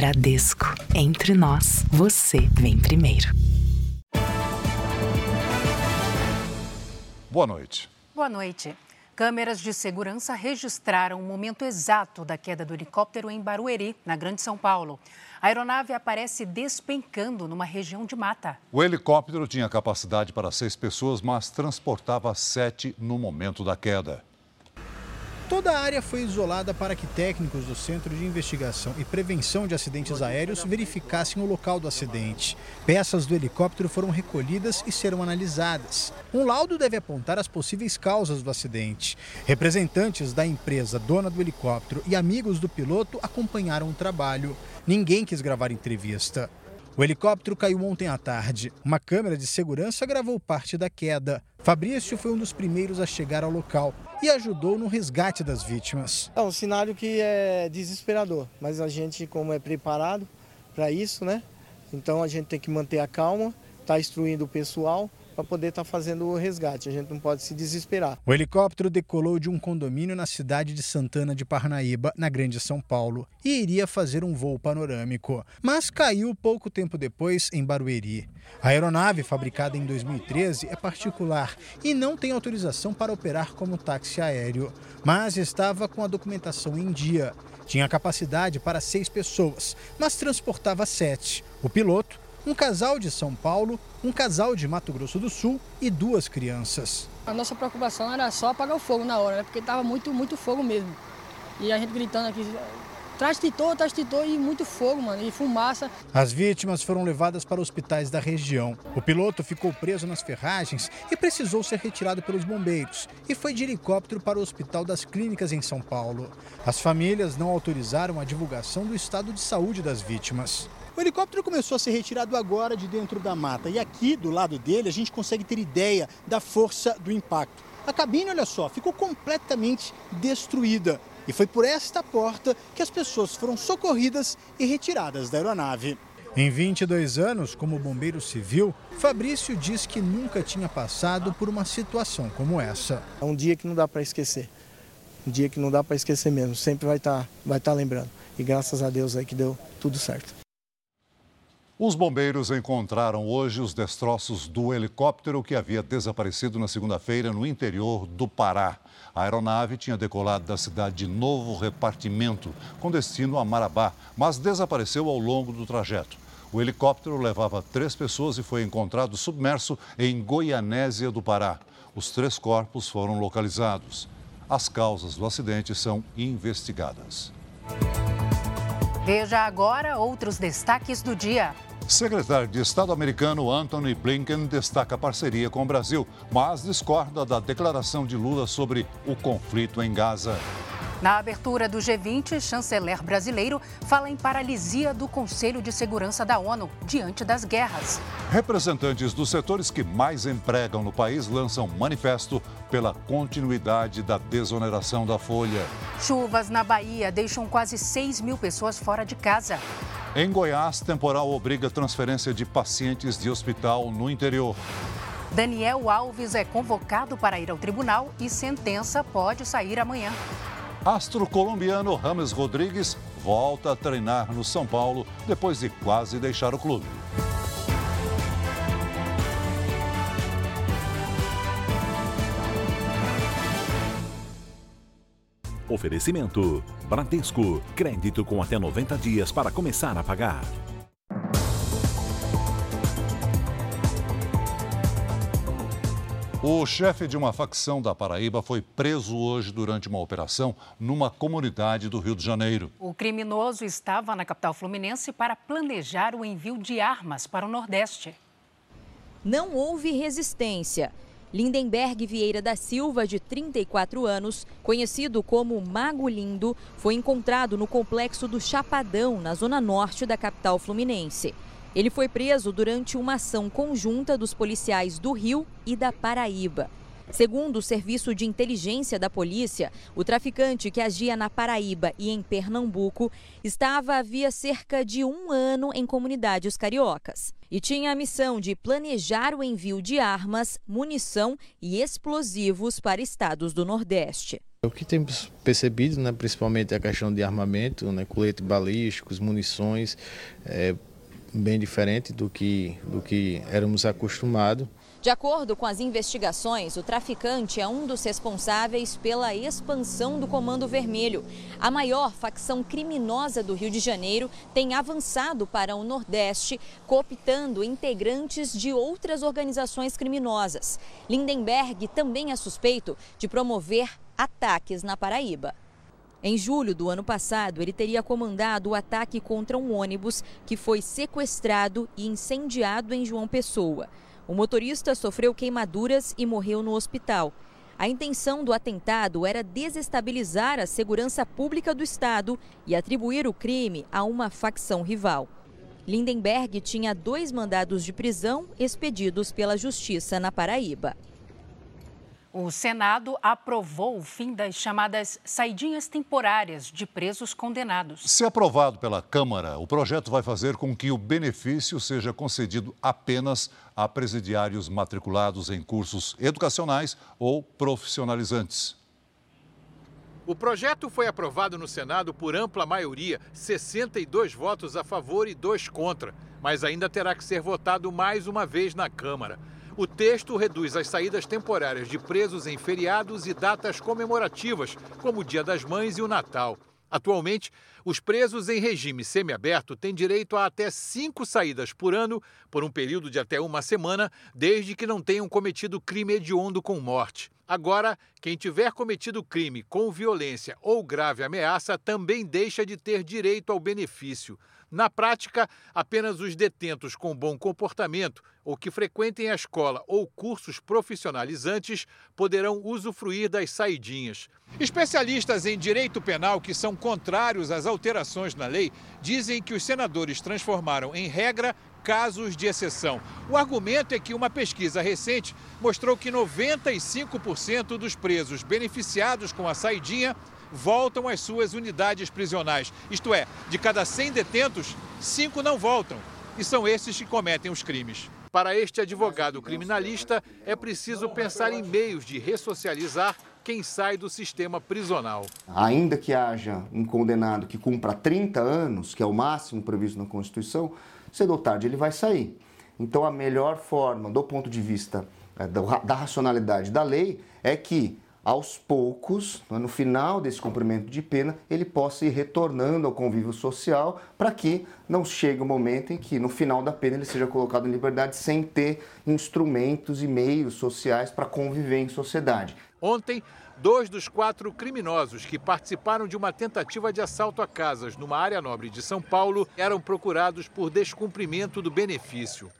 Bradesco. Entre nós, você vem primeiro. Boa noite. Boa noite. Câmeras de segurança registraram o momento exato da queda do helicóptero em Barueri, na Grande São Paulo. A aeronave aparece despencando numa região de mata. O helicóptero tinha capacidade para seis pessoas, mas transportava sete no momento da queda. Toda a área foi isolada para que técnicos do Centro de Investigação e Prevenção de Acidentes Aéreos verificassem o local do acidente. Peças do helicóptero foram recolhidas e serão analisadas. Um laudo deve apontar as possíveis causas do acidente. Representantes da empresa dona do helicóptero e amigos do piloto acompanharam o trabalho. Ninguém quis gravar entrevista. O helicóptero caiu ontem à tarde. Uma câmera de segurança gravou parte da queda. Fabrício foi um dos primeiros a chegar ao local e ajudou no resgate das vítimas. É um cenário que é desesperador, mas a gente, como é preparado para isso, né? Então a gente tem que manter a calma, está instruindo o pessoal para poder estar tá fazendo o resgate. A gente não pode se desesperar. O helicóptero decolou de um condomínio na cidade de Santana de Parnaíba, na Grande São Paulo, e iria fazer um voo panorâmico, mas caiu pouco tempo depois em Barueri. A aeronave, fabricada em 2013, é particular e não tem autorização para operar como táxi aéreo, mas estava com a documentação em dia. Tinha capacidade para seis pessoas, mas transportava sete. O piloto um casal de São Paulo, um casal de Mato Grosso do Sul e duas crianças. A nossa preocupação era só apagar o fogo na hora, né? porque estava muito, muito fogo mesmo. E a gente gritando aqui, traz titor, traz titor e muito fogo, mano, e fumaça. As vítimas foram levadas para hospitais da região. O piloto ficou preso nas ferragens e precisou ser retirado pelos bombeiros e foi de helicóptero para o Hospital das Clínicas em São Paulo. As famílias não autorizaram a divulgação do estado de saúde das vítimas. O helicóptero começou a ser retirado agora de dentro da mata e aqui do lado dele a gente consegue ter ideia da força do impacto. A cabine, olha só, ficou completamente destruída e foi por esta porta que as pessoas foram socorridas e retiradas da aeronave. Em 22 anos como bombeiro civil, Fabrício diz que nunca tinha passado por uma situação como essa. É um dia que não dá para esquecer. Um dia que não dá para esquecer mesmo. Sempre vai estar tá, vai tá lembrando. E graças a Deus aí que deu tudo certo. Os bombeiros encontraram hoje os destroços do helicóptero que havia desaparecido na segunda-feira no interior do Pará. A aeronave tinha decolado da cidade de Novo Repartimento, com destino a Marabá, mas desapareceu ao longo do trajeto. O helicóptero levava três pessoas e foi encontrado submerso em Goianésia do Pará. Os três corpos foram localizados. As causas do acidente são investigadas. Veja agora outros destaques do dia. Secretário de Estado americano Anthony Blinken destaca parceria com o Brasil, mas discorda da declaração de Lula sobre o conflito em Gaza. Na abertura do G20, chanceler brasileiro fala em paralisia do Conselho de Segurança da ONU diante das guerras. Representantes dos setores que mais empregam no país lançam manifesto pela continuidade da desoneração da folha. Chuvas na Bahia deixam quase 6 mil pessoas fora de casa. Em Goiás, temporal obriga transferência de pacientes de hospital no interior. Daniel Alves é convocado para ir ao tribunal e sentença pode sair amanhã. Astro colombiano Rames Rodrigues volta a treinar no São Paulo depois de quase deixar o clube. Oferecimento: Bradesco. Crédito com até 90 dias para começar a pagar. O chefe de uma facção da Paraíba foi preso hoje durante uma operação numa comunidade do Rio de Janeiro. O criminoso estava na capital fluminense para planejar o envio de armas para o Nordeste. Não houve resistência. Lindenberg Vieira da Silva, de 34 anos, conhecido como Mago Lindo, foi encontrado no complexo do Chapadão, na zona norte da capital fluminense. Ele foi preso durante uma ação conjunta dos policiais do Rio e da Paraíba. Segundo o Serviço de Inteligência da Polícia, o traficante que agia na Paraíba e em Pernambuco estava havia cerca de um ano em comunidades cariocas e tinha a missão de planejar o envio de armas, munição e explosivos para estados do Nordeste. O que temos percebido, né, principalmente a questão de armamento, né, colete balísticos, munições, é bem diferente do que, do que éramos acostumados. De acordo com as investigações, o traficante é um dos responsáveis pela expansão do Comando Vermelho. A maior facção criminosa do Rio de Janeiro tem avançado para o Nordeste, cooptando integrantes de outras organizações criminosas. Lindenberg também é suspeito de promover ataques na Paraíba. Em julho do ano passado, ele teria comandado o ataque contra um ônibus que foi sequestrado e incendiado em João Pessoa. O motorista sofreu queimaduras e morreu no hospital. A intenção do atentado era desestabilizar a segurança pública do Estado e atribuir o crime a uma facção rival. Lindenberg tinha dois mandados de prisão expedidos pela Justiça na Paraíba. O Senado aprovou o fim das chamadas saidinhas temporárias de presos condenados. Se aprovado pela Câmara, o projeto vai fazer com que o benefício seja concedido apenas a presidiários matriculados em cursos educacionais ou profissionalizantes. O projeto foi aprovado no Senado por ampla maioria, 62 votos a favor e dois contra, mas ainda terá que ser votado mais uma vez na Câmara. O texto reduz as saídas temporárias de presos em feriados e datas comemorativas, como o Dia das Mães e o Natal. Atualmente, os presos em regime semiaberto têm direito a até cinco saídas por ano, por um período de até uma semana, desde que não tenham cometido crime hediondo com morte. Agora, quem tiver cometido crime com violência ou grave ameaça também deixa de ter direito ao benefício. Na prática, apenas os detentos com bom comportamento ou que frequentem a escola ou cursos profissionalizantes poderão usufruir das saidinhas. Especialistas em direito penal que são contrários às alterações na lei dizem que os senadores transformaram em regra casos de exceção. O argumento é que uma pesquisa recente mostrou que 95% dos presos beneficiados com a saidinha voltam às suas unidades prisionais. Isto é, de cada 100 detentos, 5 não voltam. E são esses que cometem os crimes. Para este advogado criminalista, é preciso pensar em meios de ressocializar quem sai do sistema prisional. Ainda que haja um condenado que cumpra 30 anos, que é o máximo previsto na Constituição, cedo ou tarde ele vai sair. Então, a melhor forma, do ponto de vista eh, da racionalidade da lei, é que aos poucos, né, no final desse cumprimento de pena, ele possa ir retornando ao convívio social para que não chegue o momento em que, no final da pena, ele seja colocado em liberdade sem ter instrumentos e meios sociais para conviver em sociedade. Ontem, dois dos quatro criminosos que participaram de uma tentativa de assalto a casas numa área nobre de São Paulo eram procurados por descumprimento do benefício.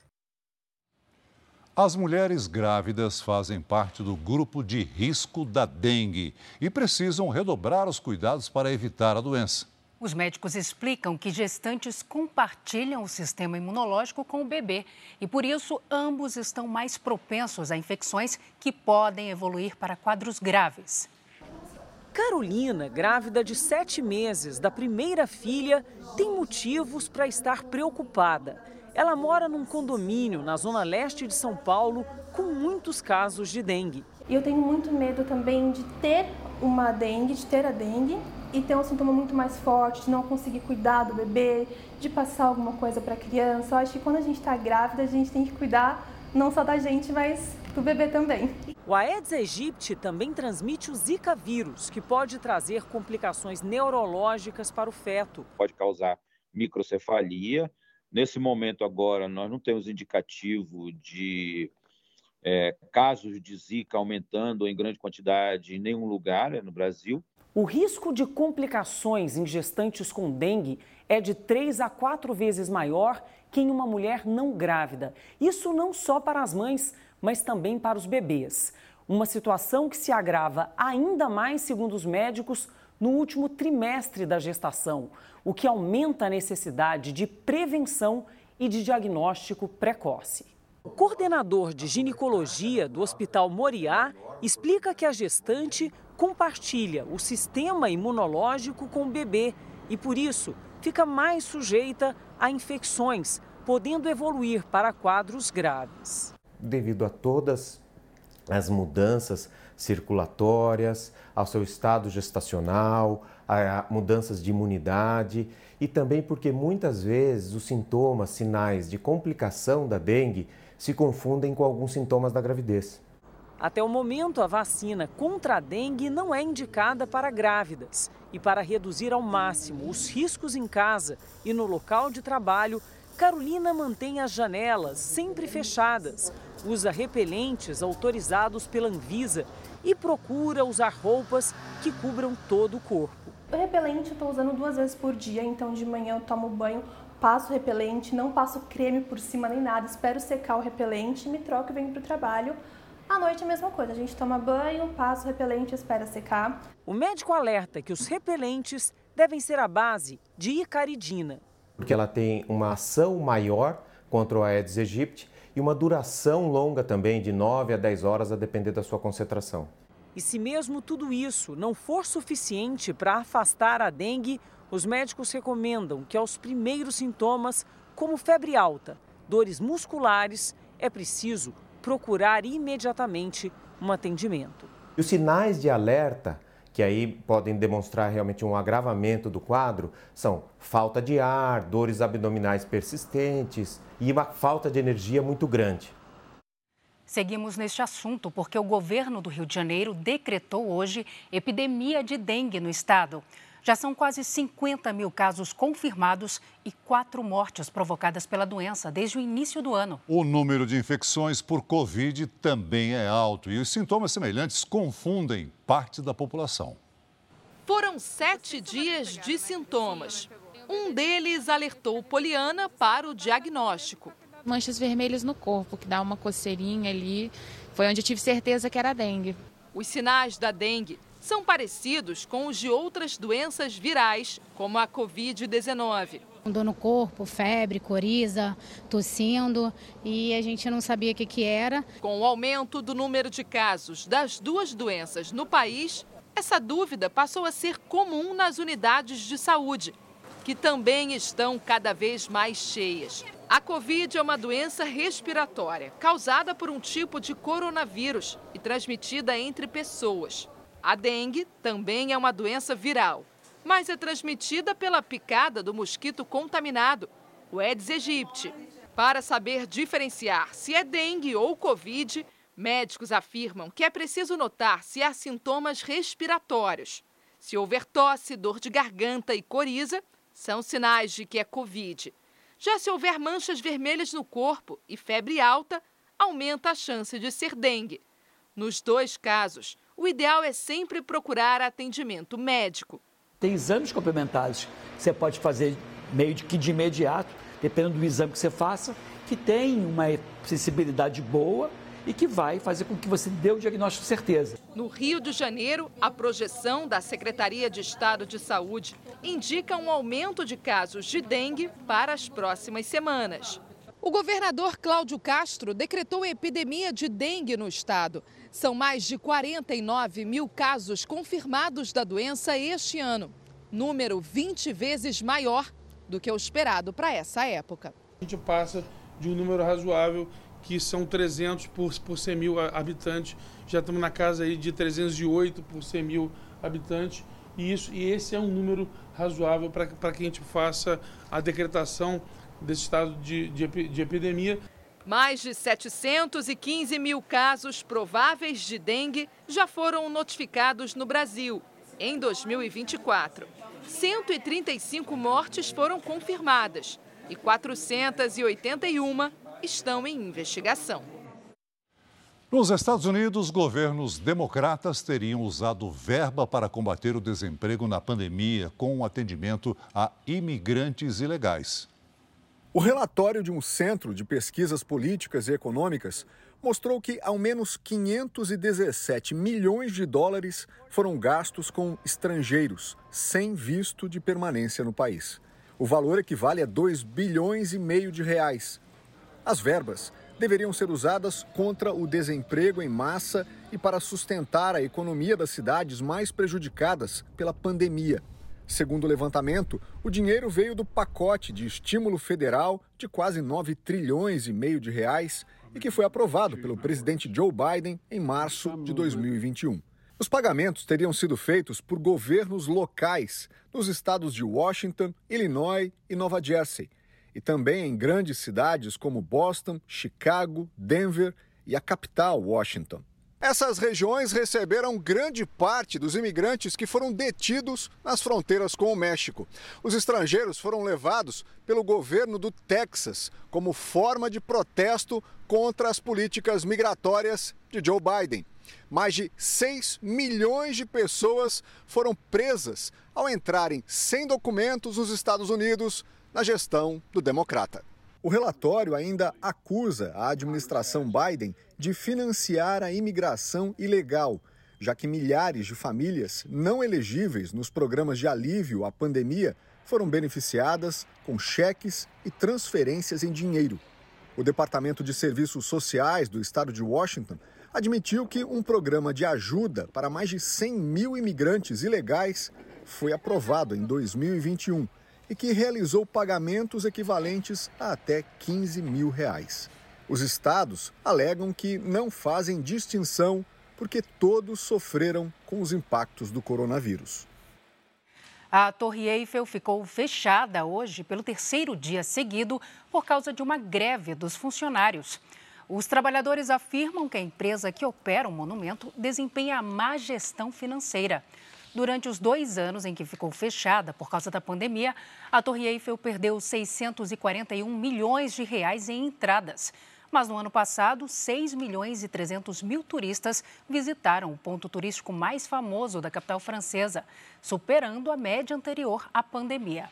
As mulheres grávidas fazem parte do grupo de risco da dengue e precisam redobrar os cuidados para evitar a doença. Os médicos explicam que gestantes compartilham o sistema imunológico com o bebê e, por isso, ambos estão mais propensos a infecções que podem evoluir para quadros graves. Carolina, grávida de sete meses da primeira filha, tem motivos para estar preocupada. Ela mora num condomínio na zona leste de São Paulo com muitos casos de dengue. E eu tenho muito medo também de ter uma dengue, de ter a dengue e ter um sintoma muito mais forte, de não conseguir cuidar do bebê, de passar alguma coisa para a criança. Eu acho que quando a gente está grávida, a gente tem que cuidar não só da gente, mas do bebê também. O Aedes aegypti também transmite o Zika vírus, que pode trazer complicações neurológicas para o feto. Pode causar microcefalia, Nesse momento agora, nós não temos indicativo de é, casos de Zika aumentando em grande quantidade em nenhum lugar né, no Brasil. O risco de complicações em gestantes com dengue é de 3 a 4 vezes maior que em uma mulher não grávida. Isso não só para as mães, mas também para os bebês. Uma situação que se agrava ainda mais, segundo os médicos, no último trimestre da gestação o que aumenta a necessidade de prevenção e de diagnóstico precoce. O coordenador de ginecologia do Hospital Moriá explica que a gestante compartilha o sistema imunológico com o bebê e, por isso, fica mais sujeita a infecções, podendo evoluir para quadros graves. Devido a todas as mudanças circulatórias, ao seu estado gestacional, a mudanças de imunidade e também porque muitas vezes os sintomas, sinais de complicação da dengue se confundem com alguns sintomas da gravidez. Até o momento, a vacina contra a dengue não é indicada para grávidas. E para reduzir ao máximo os riscos em casa e no local de trabalho, Carolina mantém as janelas sempre fechadas, usa repelentes autorizados pela Anvisa e procura usar roupas que cubram todo o corpo. O repelente eu estou usando duas vezes por dia, então de manhã eu tomo banho, passo repelente, não passo creme por cima nem nada, espero secar o repelente, me troco e venho para o trabalho. À noite é a mesma coisa, a gente toma banho, passa o repelente, espera secar. O médico alerta que os repelentes devem ser a base de icaridina porque ela tem uma ação maior contra o Aedes aegypti e uma duração longa também, de 9 a 10 horas, a depender da sua concentração. E se mesmo tudo isso não for suficiente para afastar a dengue, os médicos recomendam que aos primeiros sintomas, como febre alta, dores musculares, é preciso procurar imediatamente um atendimento. Os sinais de alerta que aí podem demonstrar realmente um agravamento do quadro, são falta de ar, dores abdominais persistentes e uma falta de energia muito grande. Seguimos neste assunto porque o governo do Rio de Janeiro decretou hoje epidemia de dengue no estado. Já são quase 50 mil casos confirmados e quatro mortes provocadas pela doença desde o início do ano. O número de infecções por Covid também é alto e os sintomas semelhantes confundem parte da população. Foram sete dias de sintomas. Um deles alertou Poliana para o diagnóstico. Manchas vermelhas no corpo, que dá uma coceirinha ali. Foi onde tive certeza que era dengue. Os sinais da dengue são parecidos com os de outras doenças virais, como a Covid-19. Dor no corpo, febre, coriza, tossindo e a gente não sabia o que, que era. Com o aumento do número de casos das duas doenças no país, essa dúvida passou a ser comum nas unidades de saúde, que também estão cada vez mais cheias. A Covid é uma doença respiratória causada por um tipo de coronavírus e transmitida entre pessoas. A dengue também é uma doença viral, mas é transmitida pela picada do mosquito contaminado, o Aedes aegypti. Para saber diferenciar se é dengue ou Covid, médicos afirmam que é preciso notar se há sintomas respiratórios. Se houver tosse, dor de garganta e coriza, são sinais de que é Covid. Já se houver manchas vermelhas no corpo e febre alta, aumenta a chance de ser dengue. Nos dois casos, o ideal é sempre procurar atendimento médico. Tem exames complementares que você pode fazer meio que de imediato, dependendo do exame que você faça, que tem uma sensibilidade boa e que vai fazer com que você dê o diagnóstico certeza. No Rio de Janeiro, a projeção da Secretaria de Estado de Saúde indica um aumento de casos de dengue para as próximas semanas. O governador Cláudio Castro decretou epidemia de dengue no estado. São mais de 49 mil casos confirmados da doença este ano, número 20 vezes maior do que o esperado para essa época. A gente passa de um número razoável, que são 300 por, por 100 mil habitantes. Já estamos na casa aí de 308 por 100 mil habitantes. E, isso, e esse é um número razoável para que a gente faça a decretação desse estado de, de, de epidemia. Mais de 715 mil casos prováveis de dengue já foram notificados no Brasil em 2024. 135 mortes foram confirmadas e 481 estão em investigação. Nos Estados Unidos, governos democratas teriam usado verba para combater o desemprego na pandemia com o atendimento a imigrantes ilegais. O relatório de um centro de pesquisas políticas e econômicas mostrou que ao menos 517 milhões de dólares foram gastos com estrangeiros sem visto de permanência no país. O valor equivale a 2 bilhões e meio de reais. As verbas deveriam ser usadas contra o desemprego em massa e para sustentar a economia das cidades mais prejudicadas pela pandemia. Segundo o levantamento, o dinheiro veio do pacote de estímulo federal de quase 9 trilhões e meio de reais e que foi aprovado pelo presidente Joe Biden em março de 2021. Os pagamentos teriam sido feitos por governos locais nos estados de Washington, Illinois e Nova Jersey, e também em grandes cidades como Boston, Chicago, Denver e a capital, Washington. Essas regiões receberam grande parte dos imigrantes que foram detidos nas fronteiras com o México. Os estrangeiros foram levados pelo governo do Texas como forma de protesto contra as políticas migratórias de Joe Biden. Mais de 6 milhões de pessoas foram presas ao entrarem sem documentos nos Estados Unidos na gestão do democrata. O relatório ainda acusa a administração Biden de financiar a imigração ilegal, já que milhares de famílias não elegíveis nos programas de alívio à pandemia foram beneficiadas com cheques e transferências em dinheiro. O Departamento de Serviços Sociais do estado de Washington admitiu que um programa de ajuda para mais de 100 mil imigrantes ilegais foi aprovado em 2021 e que realizou pagamentos equivalentes a até 15 mil reais. Os estados alegam que não fazem distinção porque todos sofreram com os impactos do coronavírus. A Torre Eiffel ficou fechada hoje pelo terceiro dia seguido por causa de uma greve dos funcionários. Os trabalhadores afirmam que a empresa que opera o monumento desempenha má gestão financeira. Durante os dois anos em que ficou fechada por causa da pandemia, a Torre Eiffel perdeu 641 milhões de reais em entradas. Mas no ano passado, 6 milhões e 300 mil turistas visitaram o ponto turístico mais famoso da capital francesa, superando a média anterior à pandemia.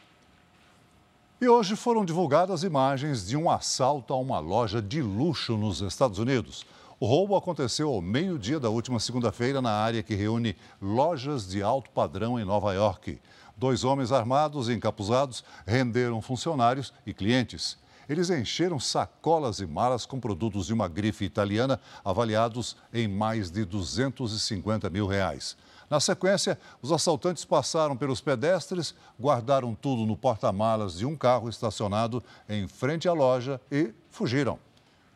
E hoje foram divulgadas imagens de um assalto a uma loja de luxo nos Estados Unidos. O roubo aconteceu ao meio-dia da última segunda-feira na área que reúne lojas de alto padrão em Nova York. Dois homens armados e encapuzados renderam funcionários e clientes. Eles encheram sacolas e malas com produtos de uma grife italiana avaliados em mais de 250 mil reais. Na sequência, os assaltantes passaram pelos pedestres, guardaram tudo no porta-malas de um carro estacionado em frente à loja e fugiram.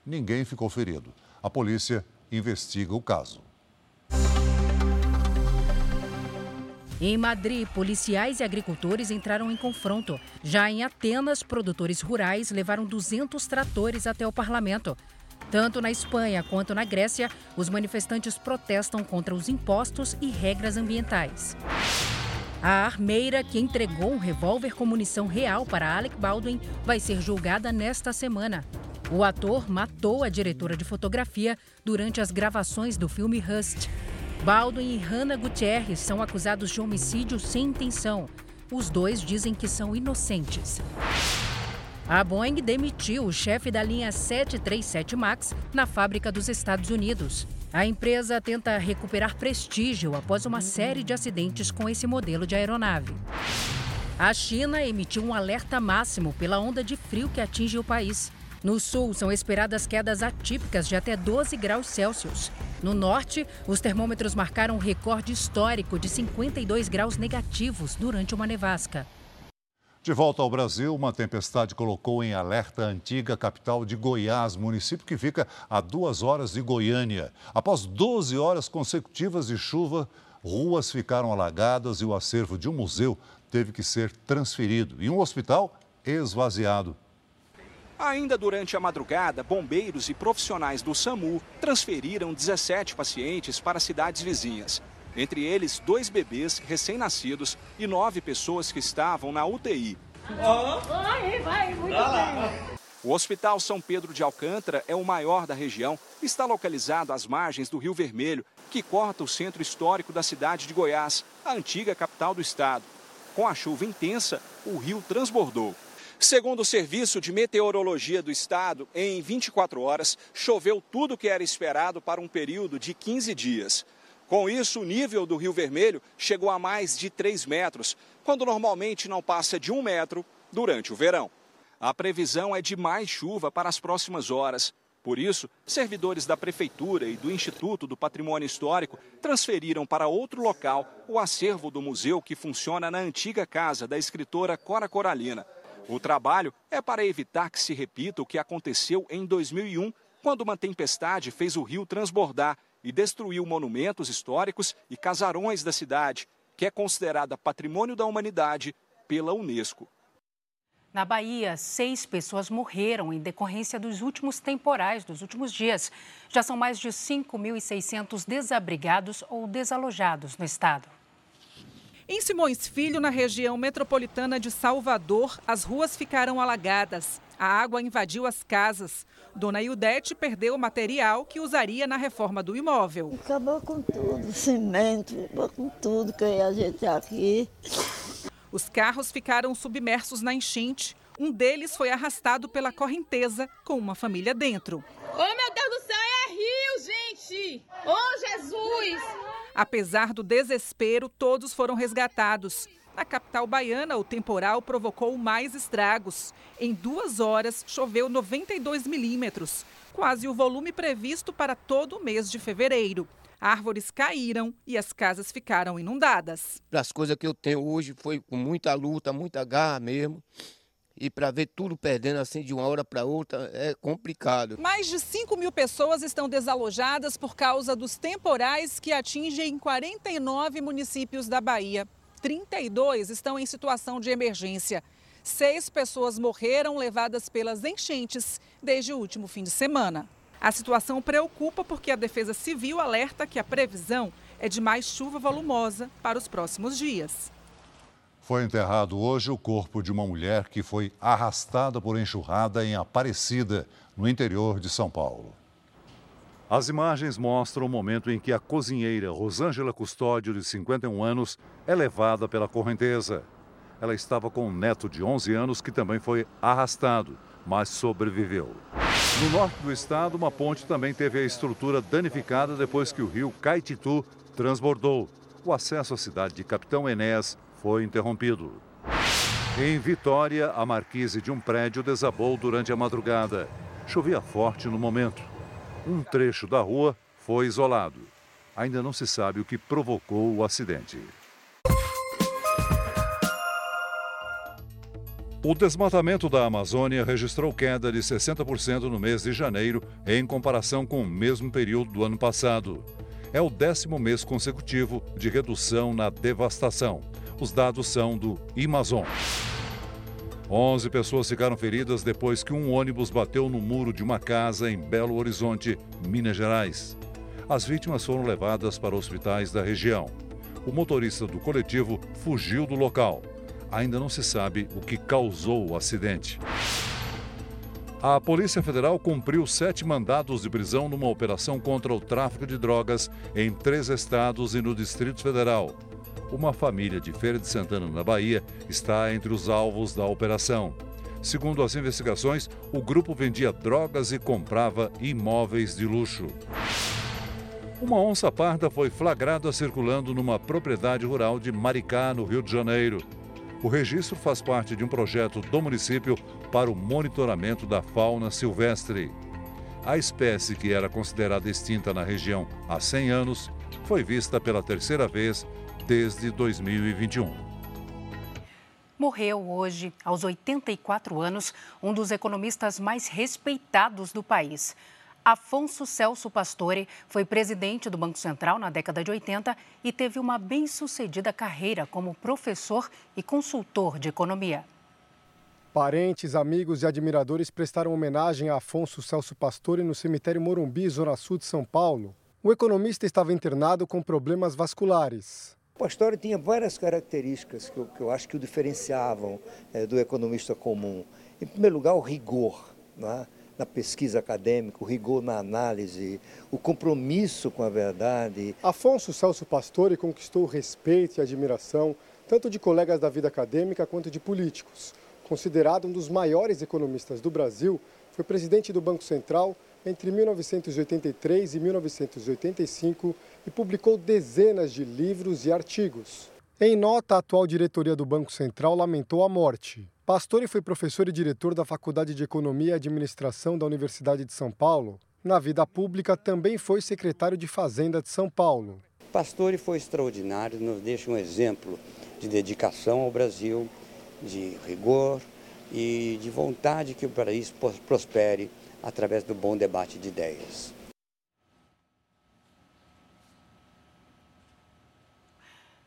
Ninguém ficou ferido. A polícia investiga o caso. Em Madrid, policiais e agricultores entraram em confronto. Já em Atenas, produtores rurais levaram 200 tratores até o parlamento. Tanto na Espanha quanto na Grécia, os manifestantes protestam contra os impostos e regras ambientais. A armeira que entregou um revólver com munição real para Alec Baldwin vai ser julgada nesta semana. O ator matou a diretora de fotografia durante as gravações do filme Rust. Baldwin e Hannah Gutierrez são acusados de homicídio sem intenção. Os dois dizem que são inocentes. A Boeing demitiu o chefe da linha 737 MAX na fábrica dos Estados Unidos. A empresa tenta recuperar prestígio após uma série de acidentes com esse modelo de aeronave. A China emitiu um alerta máximo pela onda de frio que atinge o país. No sul, são esperadas quedas atípicas de até 12 graus Celsius. No norte, os termômetros marcaram um recorde histórico de 52 graus negativos durante uma nevasca. De volta ao Brasil, uma tempestade colocou em alerta a antiga capital de Goiás, município que fica a duas horas de Goiânia. Após 12 horas consecutivas de chuva, ruas ficaram alagadas e o acervo de um museu teve que ser transferido e um hospital esvaziado. Ainda durante a madrugada, bombeiros e profissionais do SAMU transferiram 17 pacientes para cidades vizinhas. Entre eles, dois bebês recém-nascidos e nove pessoas que estavam na UTI. Vai, vai, muito bem. O Hospital São Pedro de Alcântara é o maior da região e está localizado às margens do Rio Vermelho, que corta o centro histórico da cidade de Goiás, a antiga capital do estado. Com a chuva intensa, o rio transbordou. Segundo o Serviço de Meteorologia do Estado, em 24 horas choveu tudo o que era esperado para um período de 15 dias. Com isso, o nível do Rio Vermelho chegou a mais de 3 metros, quando normalmente não passa de 1 metro durante o verão. A previsão é de mais chuva para as próximas horas. Por isso, servidores da Prefeitura e do Instituto do Patrimônio Histórico transferiram para outro local o acervo do museu que funciona na antiga casa da escritora Cora Coralina. O trabalho é para evitar que se repita o que aconteceu em 2001, quando uma tempestade fez o rio transbordar e destruiu monumentos históricos e casarões da cidade, que é considerada patrimônio da humanidade pela Unesco. Na Bahia, seis pessoas morreram em decorrência dos últimos temporais dos últimos dias. Já são mais de 5.600 desabrigados ou desalojados no estado. Em Simões Filho, na região metropolitana de Salvador, as ruas ficaram alagadas. A água invadiu as casas. Dona Ildete perdeu o material que usaria na reforma do imóvel. Acabou com tudo, cimento, acabou com tudo que a gente aqui. Os carros ficaram submersos na enchente. Um deles foi arrastado pela correnteza com uma família dentro. Oh, meu Deus do céu, é rio, gente! Oh, Jesus! Apesar do desespero, todos foram resgatados. Na capital baiana, o temporal provocou mais estragos. Em duas horas, choveu 92 milímetros, quase o volume previsto para todo o mês de fevereiro. Árvores caíram e as casas ficaram inundadas. As coisas que eu tenho hoje foi com muita luta, muita garra mesmo. E para ver tudo perdendo assim de uma hora para outra é complicado. Mais de 5 mil pessoas estão desalojadas por causa dos temporais que atingem 49 municípios da Bahia. 32 estão em situação de emergência. Seis pessoas morreram levadas pelas enchentes desde o último fim de semana. A situação preocupa porque a Defesa Civil alerta que a previsão é de mais chuva volumosa para os próximos dias. Foi enterrado hoje o corpo de uma mulher que foi arrastada por enxurrada em Aparecida, no interior de São Paulo. As imagens mostram o momento em que a cozinheira Rosângela Custódio, de 51 anos, é levada pela correnteza. Ela estava com um neto de 11 anos que também foi arrastado, mas sobreviveu. No norte do estado, uma ponte também teve a estrutura danificada depois que o rio Caititu transbordou. O acesso à cidade de Capitão Enéas foi interrompido. Em Vitória, a marquise de um prédio desabou durante a madrugada. Chovia forte no momento. Um trecho da rua foi isolado. Ainda não se sabe o que provocou o acidente. O desmatamento da Amazônia registrou queda de 60% no mês de janeiro em comparação com o mesmo período do ano passado. É o décimo mês consecutivo de redução na devastação. Os dados são do Amazon. 11 pessoas ficaram feridas depois que um ônibus bateu no muro de uma casa em Belo Horizonte, Minas Gerais. As vítimas foram levadas para hospitais da região. O motorista do coletivo fugiu do local ainda não se sabe o que causou o acidente. A Polícia Federal cumpriu sete mandados de prisão numa operação contra o tráfico de drogas em três estados e no Distrito Federal. Uma família de Feira de Santana, na Bahia, está entre os alvos da operação. Segundo as investigações, o grupo vendia drogas e comprava imóveis de luxo. Uma onça parda foi flagrada circulando numa propriedade rural de Maricá, no Rio de Janeiro. O registro faz parte de um projeto do município para o monitoramento da fauna silvestre. A espécie, que era considerada extinta na região há 100 anos, foi vista pela terceira vez desde 2021. Morreu hoje, aos 84 anos, um dos economistas mais respeitados do país. Afonso Celso Pastore foi presidente do Banco Central na década de 80 e teve uma bem-sucedida carreira como professor e consultor de economia. Parentes, amigos e admiradores prestaram homenagem a Afonso Celso Pastore no cemitério Morumbi, Zona Sul de São Paulo. O economista estava internado com problemas vasculares. O Pastore tinha várias características que eu, que eu acho que o diferenciavam é, do economista comum. Em primeiro lugar, o rigor. Não é? na pesquisa acadêmica, o rigor na análise, o compromisso com a verdade. Afonso Celso Pastore conquistou o respeito e admiração tanto de colegas da vida acadêmica quanto de políticos. Considerado um dos maiores economistas do Brasil, foi presidente do Banco Central entre 1983 e 1985 e publicou dezenas de livros e artigos. Em nota, a atual diretoria do Banco Central lamentou a morte. Pastore foi professor e diretor da Faculdade de Economia e Administração da Universidade de São Paulo. Na vida pública, também foi secretário de Fazenda de São Paulo. Pastore foi extraordinário, nos deixa um exemplo de dedicação ao Brasil, de rigor e de vontade que o país prospere através do bom debate de ideias.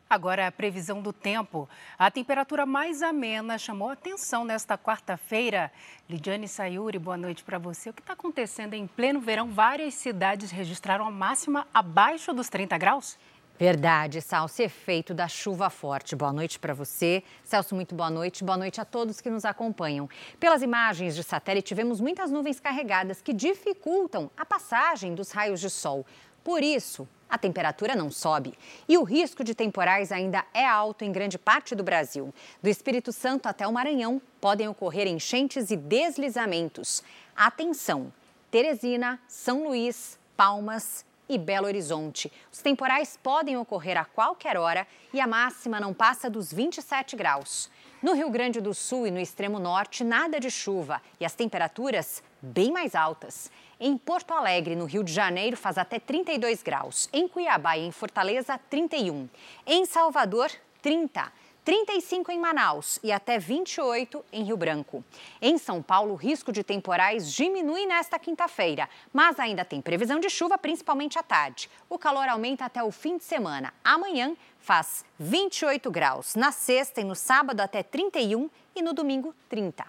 Agora, a previsão do tempo. A temperatura mais amena chamou atenção nesta quarta-feira. Lidiane Sayuri, boa noite para você. O que está acontecendo em pleno verão? Várias cidades registraram a máxima abaixo dos 30 graus? Verdade, Salso, efeito da chuva forte. Boa noite para você. Celso, muito boa noite. Boa noite a todos que nos acompanham. Pelas imagens de satélite, tivemos muitas nuvens carregadas que dificultam a passagem dos raios de sol. Por isso, a temperatura não sobe e o risco de temporais ainda é alto em grande parte do Brasil. Do Espírito Santo até o Maranhão podem ocorrer enchentes e deslizamentos. Atenção! Teresina, São Luís, Palmas e Belo Horizonte. Os temporais podem ocorrer a qualquer hora e a máxima não passa dos 27 graus. No Rio Grande do Sul e no extremo norte, nada de chuva e as temperaturas bem mais altas. Em Porto Alegre, no Rio de Janeiro, faz até 32 graus. Em Cuiabá e em Fortaleza, 31. Em Salvador, 30. 35 em Manaus e até 28 em Rio Branco. Em São Paulo, o risco de temporais diminui nesta quinta-feira, mas ainda tem previsão de chuva, principalmente à tarde. O calor aumenta até o fim de semana. Amanhã faz 28 graus. Na sexta e no sábado, até 31 e no domingo, 30.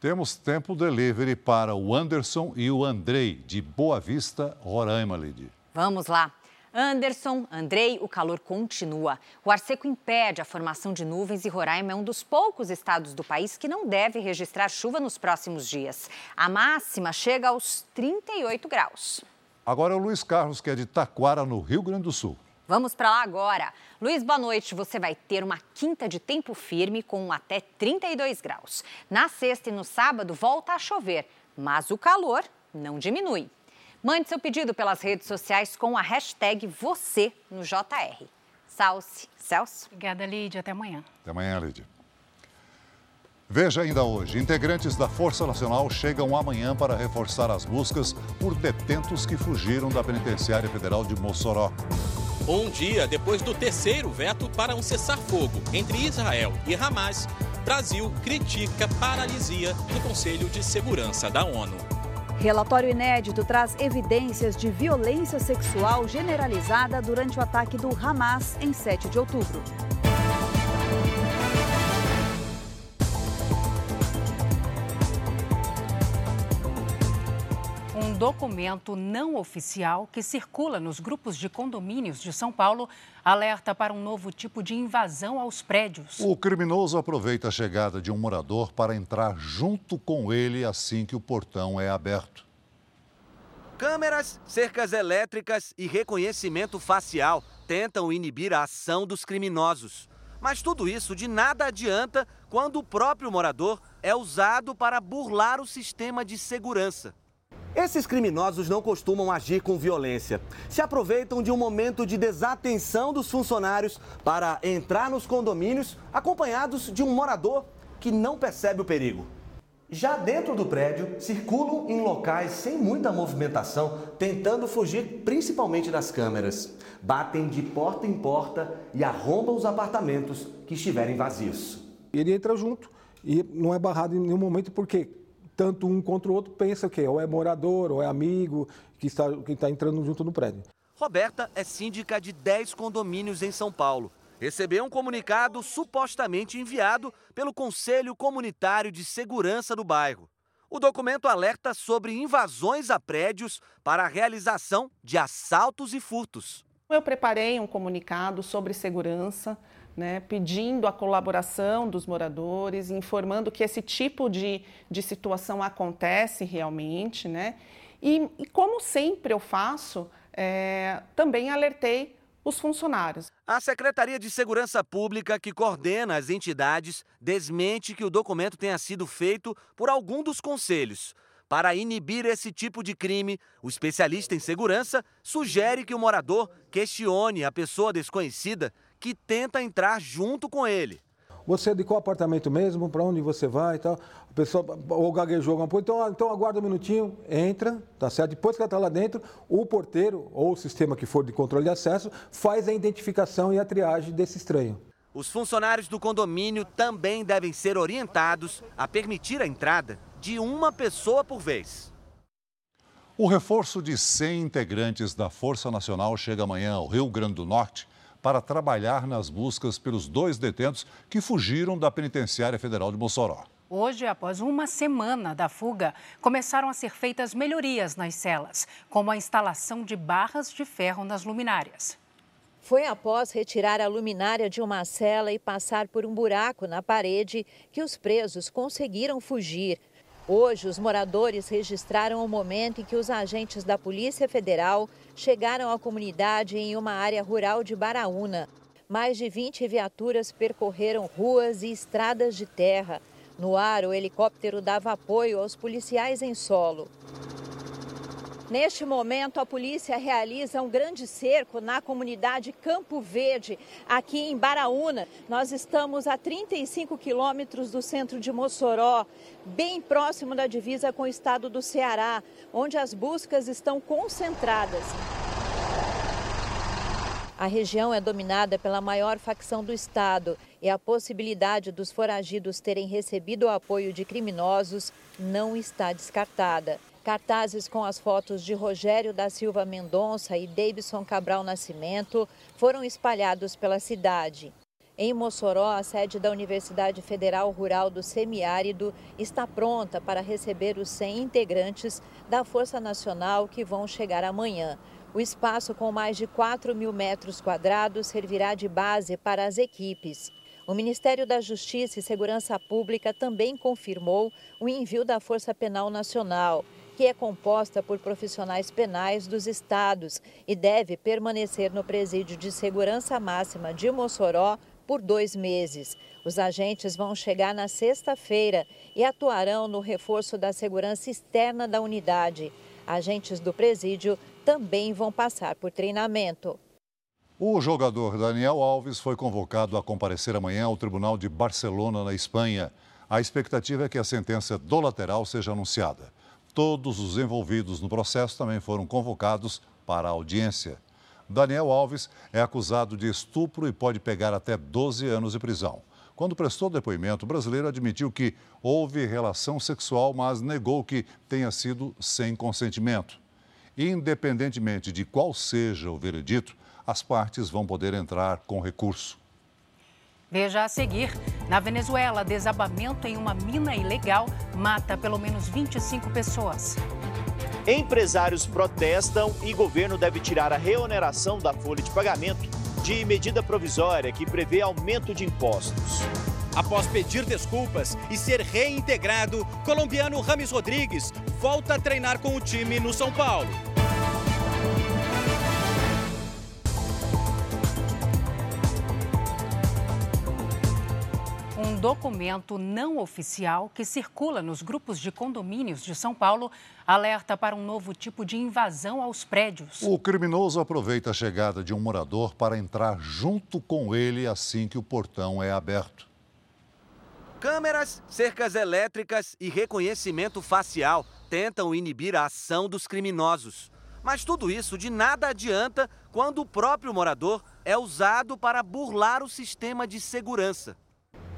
Temos tempo delivery para o Anderson e o Andrei, de Boa Vista, Roraima, Lid. Vamos lá. Anderson, Andrei, o calor continua. O ar seco impede a formação de nuvens e Roraima é um dos poucos estados do país que não deve registrar chuva nos próximos dias. A máxima chega aos 38 graus. Agora é o Luiz Carlos, que é de Taquara, no Rio Grande do Sul. Vamos para lá agora. Luiz, boa noite. Você vai ter uma quinta de tempo firme com até 32 graus. Na sexta e no sábado volta a chover, mas o calor não diminui. Mande seu pedido pelas redes sociais com a hashtag você no JR. Salce. Celso. Obrigada, Lídia. Até amanhã. Até amanhã, Lídia. Veja ainda hoje: integrantes da Força Nacional chegam amanhã para reforçar as buscas por detentos que fugiram da Penitenciária Federal de Mossoró. Um dia depois do terceiro veto para um cessar-fogo entre Israel e Hamas, Brasil critica paralisia no Conselho de Segurança da ONU. Relatório inédito traz evidências de violência sexual generalizada durante o ataque do Hamas em 7 de outubro. Documento não oficial que circula nos grupos de condomínios de São Paulo alerta para um novo tipo de invasão aos prédios. O criminoso aproveita a chegada de um morador para entrar junto com ele assim que o portão é aberto. Câmeras, cercas elétricas e reconhecimento facial tentam inibir a ação dos criminosos. Mas tudo isso de nada adianta quando o próprio morador é usado para burlar o sistema de segurança. Esses criminosos não costumam agir com violência. Se aproveitam de um momento de desatenção dos funcionários para entrar nos condomínios acompanhados de um morador que não percebe o perigo. Já dentro do prédio, circulam em locais sem muita movimentação, tentando fugir principalmente das câmeras. Batem de porta em porta e arrombam os apartamentos que estiverem vazios. Ele entra junto e não é barrado em nenhum momento porque tanto um contra o outro pensa que ou é morador ou é amigo que está, que está entrando junto no prédio. Roberta é síndica de 10 condomínios em São Paulo. Recebeu um comunicado supostamente enviado pelo Conselho Comunitário de Segurança do bairro. O documento alerta sobre invasões a prédios para a realização de assaltos e furtos. Eu preparei um comunicado sobre segurança né, pedindo a colaboração dos moradores, informando que esse tipo de, de situação acontece realmente. Né? E, e como sempre eu faço, é, também alertei os funcionários. A Secretaria de Segurança Pública, que coordena as entidades, desmente que o documento tenha sido feito por algum dos conselhos. Para inibir esse tipo de crime, o especialista em segurança sugere que o morador questione a pessoa desconhecida que tenta entrar junto com ele. Você é de qual apartamento mesmo? Para onde você vai e tal? A pessoa ou gaguejou alguma coisa, então, então aguarda um minutinho, entra, tá certo? Depois que ela está lá dentro, o porteiro ou o sistema que for de controle de acesso faz a identificação e a triagem desse estranho. Os funcionários do condomínio também devem ser orientados a permitir a entrada de uma pessoa por vez. O reforço de 100 integrantes da Força Nacional chega amanhã ao Rio Grande do Norte para trabalhar nas buscas pelos dois detentos que fugiram da Penitenciária Federal de Mossoró. Hoje, após uma semana da fuga, começaram a ser feitas melhorias nas celas, como a instalação de barras de ferro nas luminárias. Foi após retirar a luminária de uma cela e passar por um buraco na parede que os presos conseguiram fugir. Hoje, os moradores registraram o momento em que os agentes da Polícia Federal chegaram à comunidade em uma área rural de Baraúna. Mais de 20 viaturas percorreram ruas e estradas de terra. No ar, o helicóptero dava apoio aos policiais em solo. Neste momento, a polícia realiza um grande cerco na comunidade Campo Verde, aqui em Baraúna. Nós estamos a 35 quilômetros do centro de Mossoró, bem próximo da divisa com o estado do Ceará, onde as buscas estão concentradas. A região é dominada pela maior facção do estado e a possibilidade dos foragidos terem recebido o apoio de criminosos não está descartada. Cartazes com as fotos de Rogério da Silva Mendonça e Davidson Cabral Nascimento foram espalhados pela cidade. Em Mossoró, a sede da Universidade Federal Rural do Semiárido está pronta para receber os 100 integrantes da Força Nacional que vão chegar amanhã. O espaço, com mais de 4 mil metros quadrados, servirá de base para as equipes. O Ministério da Justiça e Segurança Pública também confirmou o envio da Força Penal Nacional que é composta por profissionais penais dos estados e deve permanecer no presídio de segurança máxima de Mossoró por dois meses. Os agentes vão chegar na sexta-feira e atuarão no reforço da segurança externa da unidade. Agentes do presídio também vão passar por treinamento. O jogador Daniel Alves foi convocado a comparecer amanhã ao Tribunal de Barcelona, na Espanha. A expectativa é que a sentença do lateral seja anunciada. Todos os envolvidos no processo também foram convocados para a audiência. Daniel Alves é acusado de estupro e pode pegar até 12 anos de prisão. Quando prestou depoimento, o brasileiro admitiu que houve relação sexual, mas negou que tenha sido sem consentimento. Independentemente de qual seja o veredito, as partes vão poder entrar com recurso. Veja a seguir: na Venezuela, desabamento em uma mina ilegal mata pelo menos 25 pessoas. Empresários protestam e governo deve tirar a reoneração da folha de pagamento de medida provisória que prevê aumento de impostos. Após pedir desculpas e ser reintegrado, colombiano Rames Rodrigues volta a treinar com o time no São Paulo. Documento não oficial que circula nos grupos de condomínios de São Paulo alerta para um novo tipo de invasão aos prédios. O criminoso aproveita a chegada de um morador para entrar junto com ele assim que o portão é aberto. Câmeras, cercas elétricas e reconhecimento facial tentam inibir a ação dos criminosos. Mas tudo isso de nada adianta quando o próprio morador é usado para burlar o sistema de segurança.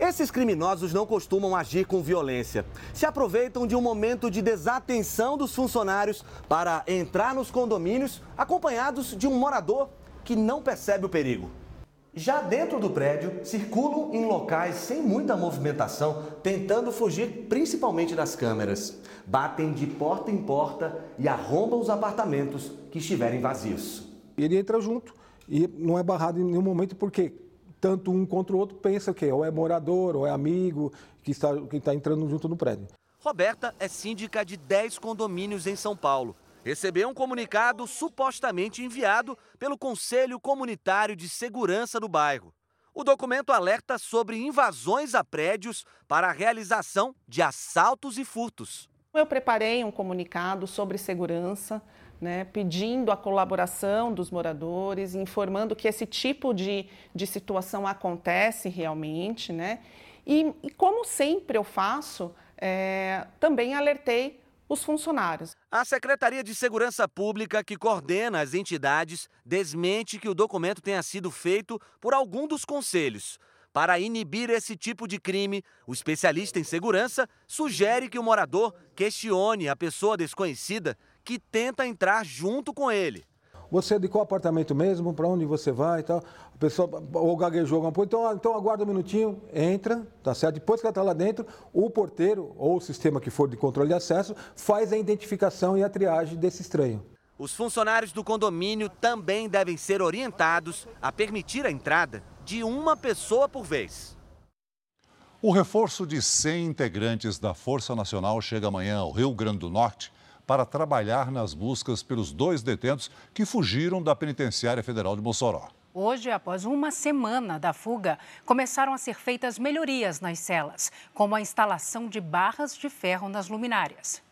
Esses criminosos não costumam agir com violência. Se aproveitam de um momento de desatenção dos funcionários para entrar nos condomínios acompanhados de um morador que não percebe o perigo. Já dentro do prédio, circulam em locais sem muita movimentação, tentando fugir principalmente das câmeras. Batem de porta em porta e arrombam os apartamentos que estiverem vazios. Ele entra junto e não é barrado em nenhum momento porque tanto um contra o outro pensa que ou é morador ou é amigo que está, que está entrando junto no prédio. Roberta é síndica de 10 condomínios em São Paulo. Recebeu um comunicado supostamente enviado pelo Conselho Comunitário de Segurança do bairro. O documento alerta sobre invasões a prédios para a realização de assaltos e furtos. Eu preparei um comunicado sobre segurança né, pedindo a colaboração dos moradores, informando que esse tipo de, de situação acontece realmente. Né? E, e como sempre eu faço, é, também alertei os funcionários. A Secretaria de Segurança Pública, que coordena as entidades, desmente que o documento tenha sido feito por algum dos conselhos. Para inibir esse tipo de crime, o especialista em segurança sugere que o morador questione a pessoa desconhecida que tenta entrar junto com ele. Você é de qual apartamento mesmo? Para onde você vai e tal? A pessoa ou gaguejou alguma coisa, então, então aguarda um minutinho, entra, tá certo? Depois que ela está lá dentro, o porteiro ou o sistema que for de controle de acesso faz a identificação e a triagem desse estranho. Os funcionários do condomínio também devem ser orientados a permitir a entrada de uma pessoa por vez. O reforço de 100 integrantes da Força Nacional chega amanhã ao Rio Grande do Norte para trabalhar nas buscas pelos dois detentos que fugiram da Penitenciária Federal de Mossoró. Hoje, após uma semana da fuga, começaram a ser feitas melhorias nas celas, como a instalação de barras de ferro nas luminárias.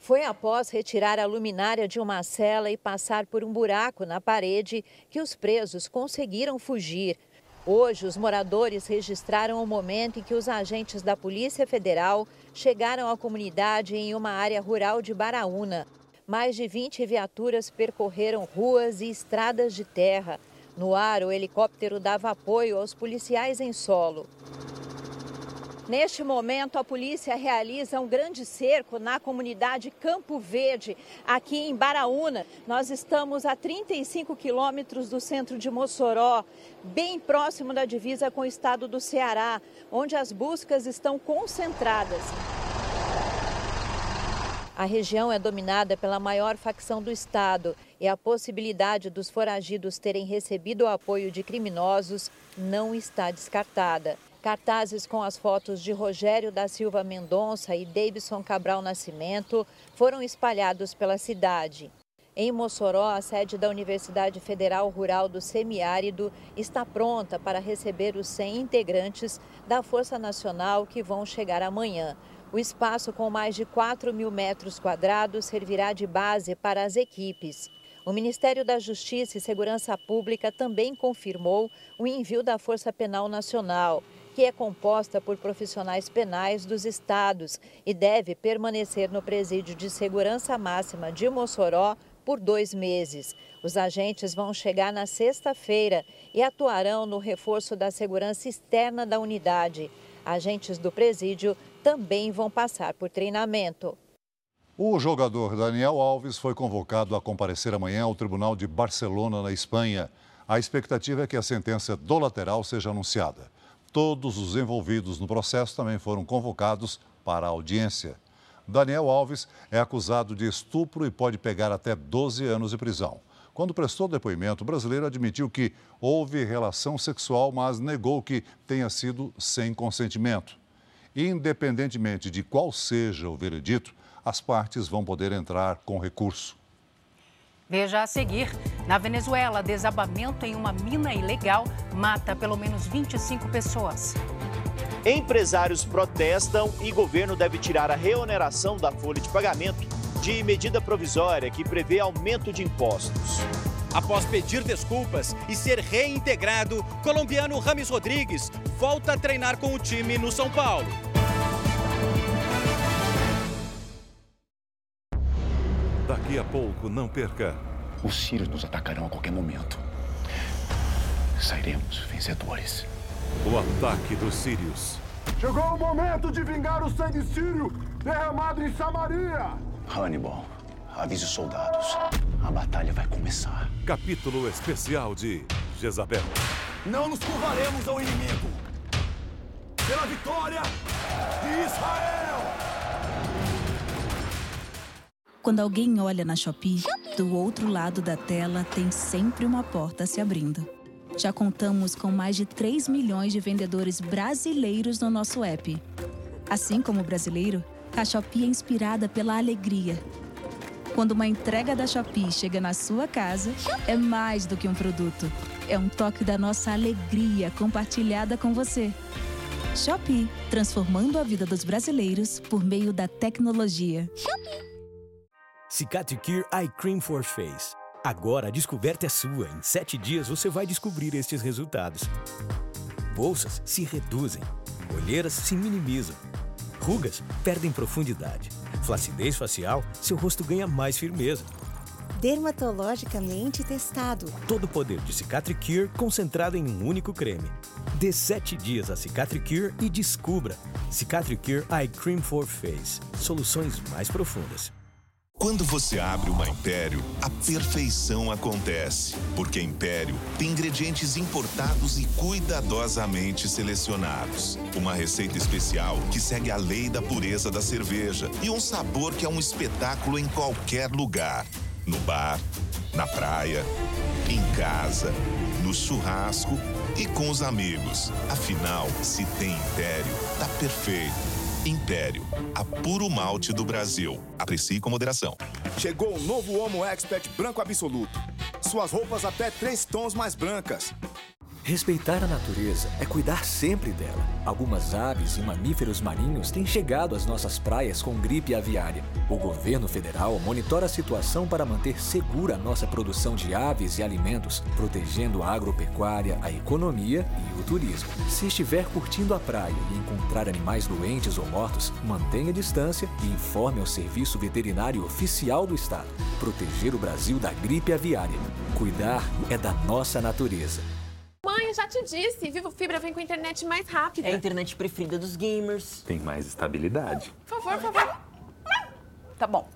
Foi após retirar a luminária de uma cela e passar por um buraco na parede que os presos conseguiram fugir. Hoje, os moradores registraram o momento em que os agentes da Polícia Federal chegaram à comunidade em uma área rural de Baraúna. Mais de 20 viaturas percorreram ruas e estradas de terra. No ar, o helicóptero dava apoio aos policiais em solo. Neste momento, a polícia realiza um grande cerco na comunidade Campo Verde, aqui em Baraúna. Nós estamos a 35 quilômetros do centro de Mossoró, bem próximo da divisa com o estado do Ceará, onde as buscas estão concentradas. A região é dominada pela maior facção do estado e a possibilidade dos foragidos terem recebido o apoio de criminosos não está descartada. Cartazes com as fotos de Rogério da Silva Mendonça e Davidson Cabral Nascimento foram espalhados pela cidade. Em Mossoró, a sede da Universidade Federal Rural do Semiárido está pronta para receber os 100 integrantes da Força Nacional que vão chegar amanhã. O espaço, com mais de 4 mil metros quadrados, servirá de base para as equipes. O Ministério da Justiça e Segurança Pública também confirmou o envio da Força Penal Nacional que é composta por profissionais penais dos estados e deve permanecer no presídio de segurança máxima de Mossoró por dois meses. Os agentes vão chegar na sexta-feira e atuarão no reforço da segurança externa da unidade. Agentes do presídio também vão passar por treinamento. O jogador Daniel Alves foi convocado a comparecer amanhã ao Tribunal de Barcelona, na Espanha. A expectativa é que a sentença do lateral seja anunciada. Todos os envolvidos no processo também foram convocados para a audiência. Daniel Alves é acusado de estupro e pode pegar até 12 anos de prisão. Quando prestou depoimento, o brasileiro admitiu que houve relação sexual, mas negou que tenha sido sem consentimento. Independentemente de qual seja o veredito, as partes vão poder entrar com recurso. Veja a seguir: na Venezuela, desabamento em uma mina ilegal mata pelo menos 25 pessoas. Empresários protestam e governo deve tirar a reoneração da folha de pagamento de medida provisória que prevê aumento de impostos. Após pedir desculpas e ser reintegrado, colombiano Rames Rodrigues volta a treinar com o time no São Paulo. Daqui a pouco, não perca. Os sírios nos atacarão a qualquer momento. Sairemos vencedores. O ataque dos sírios. Chegou o momento de vingar o sangue sírio derramado em Samaria. Hannibal, avise os soldados. A batalha vai começar. Capítulo especial de Jezabel. Não nos curvaremos ao inimigo. Pela vitória de Israel! Quando alguém olha na Shopee, do outro lado da tela tem sempre uma porta se abrindo. Já contamos com mais de 3 milhões de vendedores brasileiros no nosso app. Assim como o brasileiro, a Shopee é inspirada pela alegria. Quando uma entrega da Shopee chega na sua casa, é mais do que um produto. É um toque da nossa alegria compartilhada com você. Shopee, transformando a vida dos brasileiros por meio da tecnologia. Shopee. Cicatricure Eye Cream for Face. Agora a descoberta é sua. Em sete dias você vai descobrir estes resultados. Bolsas se reduzem, olheiras se minimizam, rugas perdem profundidade, flacidez facial, seu rosto ganha mais firmeza. Dermatologicamente testado. Todo o poder de Cicatricure concentrado em um único creme. Dê sete dias a Cicatricure e descubra. Cicatricure Eye Cream for Face. Soluções mais profundas. Quando você abre uma Império, a perfeição acontece. Porque Império tem ingredientes importados e cuidadosamente selecionados. Uma receita especial que segue a lei da pureza da cerveja e um sabor que é um espetáculo em qualquer lugar. No bar, na praia, em casa, no churrasco e com os amigos. Afinal, se tem Império, tá perfeito. Império, a puro malte do Brasil. Aprecie com moderação. Chegou o novo Homo Expert Branco Absoluto. Suas roupas até três tons mais brancas. Respeitar a natureza é cuidar sempre dela. Algumas aves e mamíferos marinhos têm chegado às nossas praias com gripe aviária. O governo federal monitora a situação para manter segura a nossa produção de aves e alimentos, protegendo a agropecuária, a economia e o turismo. Se estiver curtindo a praia e encontrar animais doentes ou mortos, mantenha distância e informe ao Serviço Veterinário Oficial do Estado. Proteger o Brasil da gripe aviária. Cuidar é da nossa natureza. Mãe, já te disse, Vivo Fibra vem com a internet mais rápida. É a internet preferida dos gamers. Tem mais estabilidade. Por favor, por favor. Tá bom.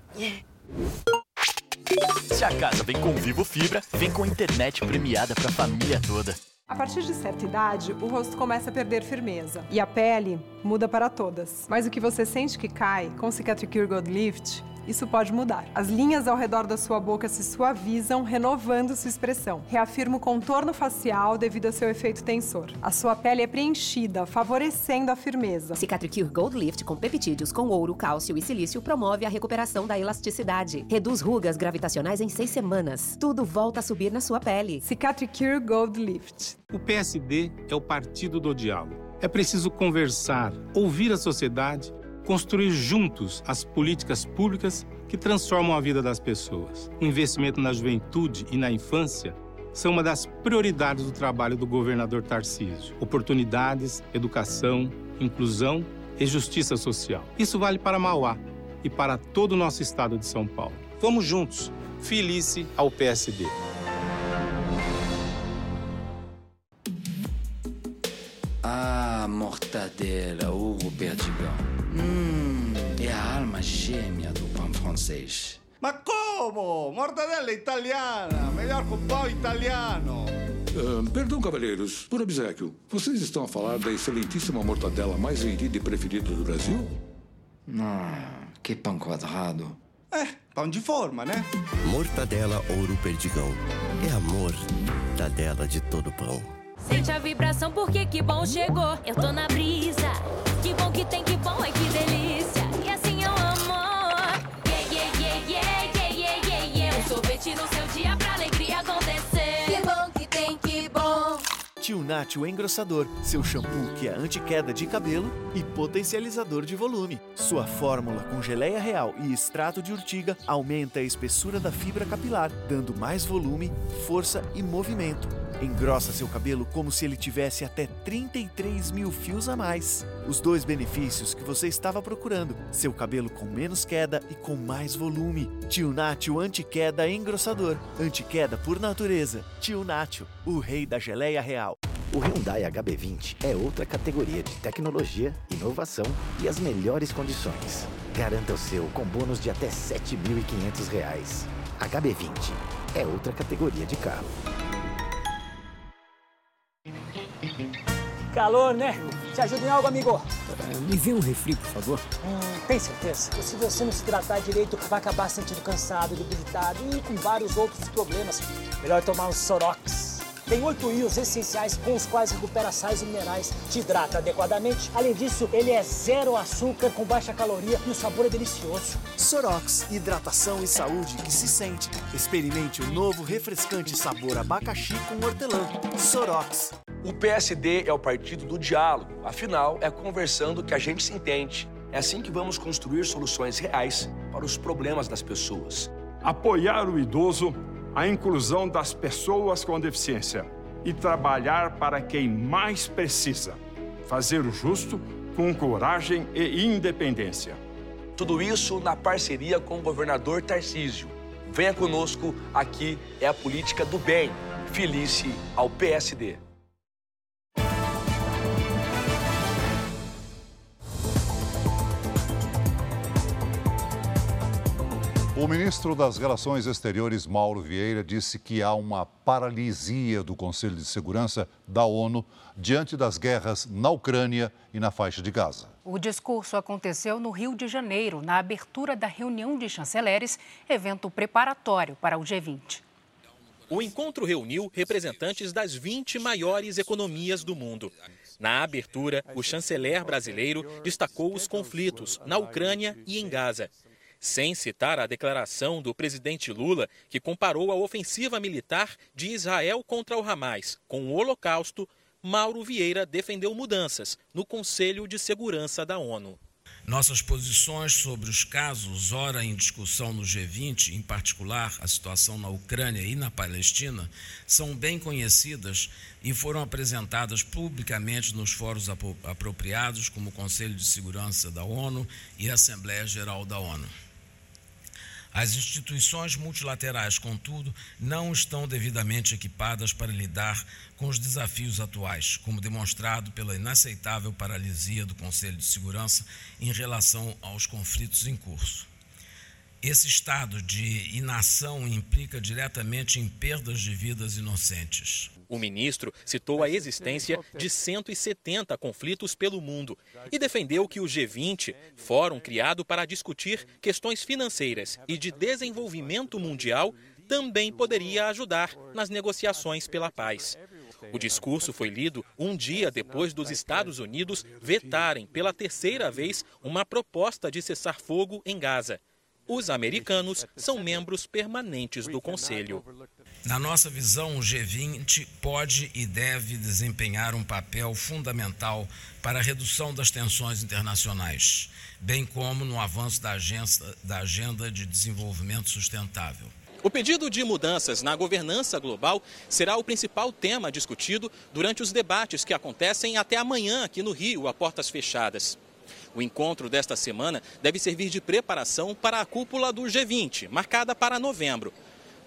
Se a casa vem com Vivo Fibra, vem com internet premiada pra família toda. A partir de certa idade, o rosto começa a perder firmeza e a pele muda para todas. Mas o que você sente que cai com Cicatricure Gold Lift isso pode mudar. As linhas ao redor da sua boca se suavizam, renovando sua expressão. Reafirma o contorno facial devido ao seu efeito tensor. A sua pele é preenchida, favorecendo a firmeza. Cicatricure Gold Lift com peptídeos com ouro, cálcio e silício promove a recuperação da elasticidade. Reduz rugas gravitacionais em seis semanas. Tudo volta a subir na sua pele. Cicatricure Gold Lift. O PSD é o partido do diálogo. É preciso conversar, ouvir a sociedade construir juntos as políticas públicas que transformam a vida das pessoas. O investimento na juventude e na infância são uma das prioridades do trabalho do governador Tarcísio. Oportunidades, educação, inclusão e justiça social. Isso vale para Mauá e para todo o nosso estado de São Paulo. Vamos juntos. Felice ao PSD. Ah, mortadela, Hugo Perdigão. Hum, é a alma gêmea do pão francês. Ma como? Mortadela italiana, melhor com pão italiano. Uh, perdão, cavalheiros, por obsequio, vocês estão a falar da excelentíssima mortadela mais vendida e preferida do Brasil? Ah, que pão quadrado. É, pão de forma, né? Mortadela Ouro Perdigão. É amor, mortadela de todo pão. Sente a vibração porque que bom chegou. Eu tô na brisa. Que bom que tem, que bom, ai que delícia. Tio Nath, o engrossador, seu shampoo que é anti-queda de cabelo e potencializador de volume. Sua fórmula com geleia real e extrato de urtiga aumenta a espessura da fibra capilar, dando mais volume, força e movimento. Engrossa seu cabelo como se ele tivesse até 33 mil fios a mais. Os dois benefícios que você estava procurando: seu cabelo com menos queda e com mais volume. Tio Nath, o anti-queda engrossador. Anti-queda por natureza. Tio Nath, o rei da geleia real. O Hyundai HB20 é outra categoria de tecnologia, inovação e as melhores condições. Garanta o seu com bônus de até R$ 7.500. HB20 é outra categoria de carro. Calor, né? Te ajuda em algo, amigo? Me vê um refri, por favor. Hum, tem certeza? Se você não se hidratar direito, vai acabar sentindo cansado, debilitado e com vários outros problemas. Melhor tomar um Sorox. Tem oito íons essenciais com os quais recupera sais e minerais, te hidrata adequadamente. Além disso, ele é zero açúcar, com baixa caloria e o sabor é delicioso. Sorox, hidratação e saúde que se sente. Experimente o novo refrescante sabor abacaxi com hortelã. Sorox. O PSD é o partido do diálogo, afinal, é conversando que a gente se entende. É assim que vamos construir soluções reais para os problemas das pessoas. Apoiar o idoso, a inclusão das pessoas com deficiência e trabalhar para quem mais precisa. Fazer o justo com coragem e independência. Tudo isso na parceria com o governador Tarcísio. Venha conosco, aqui é a política do bem. Felice ao PSD. O ministro das Relações Exteriores, Mauro Vieira, disse que há uma paralisia do Conselho de Segurança da ONU diante das guerras na Ucrânia e na faixa de Gaza. O discurso aconteceu no Rio de Janeiro, na abertura da reunião de chanceleres, evento preparatório para o G20. O encontro reuniu representantes das 20 maiores economias do mundo. Na abertura, o chanceler brasileiro destacou os conflitos na Ucrânia e em Gaza sem citar a declaração do presidente Lula, que comparou a ofensiva militar de Israel contra o Hamas com o Holocausto, Mauro Vieira defendeu mudanças no Conselho de Segurança da ONU. Nossas posições sobre os casos ora em discussão no G20, em particular a situação na Ucrânia e na Palestina, são bem conhecidas e foram apresentadas publicamente nos fóruns apropriados, como o Conselho de Segurança da ONU e a Assembleia Geral da ONU. As instituições multilaterais, contudo, não estão devidamente equipadas para lidar com os desafios atuais, como demonstrado pela inaceitável paralisia do Conselho de Segurança em relação aos conflitos em curso. Esse estado de inação implica diretamente em perdas de vidas inocentes. O ministro citou a existência de 170 conflitos pelo mundo e defendeu que o G20, fórum criado para discutir questões financeiras e de desenvolvimento mundial, também poderia ajudar nas negociações pela paz. O discurso foi lido um dia depois dos Estados Unidos vetarem pela terceira vez uma proposta de cessar fogo em Gaza. Os americanos são membros permanentes do Conselho. Na nossa visão, o G20 pode e deve desempenhar um papel fundamental para a redução das tensões internacionais, bem como no avanço da agenda, da agenda de desenvolvimento sustentável. O pedido de mudanças na governança global será o principal tema discutido durante os debates que acontecem até amanhã aqui no Rio, a portas fechadas. O encontro desta semana deve servir de preparação para a cúpula do G20, marcada para novembro.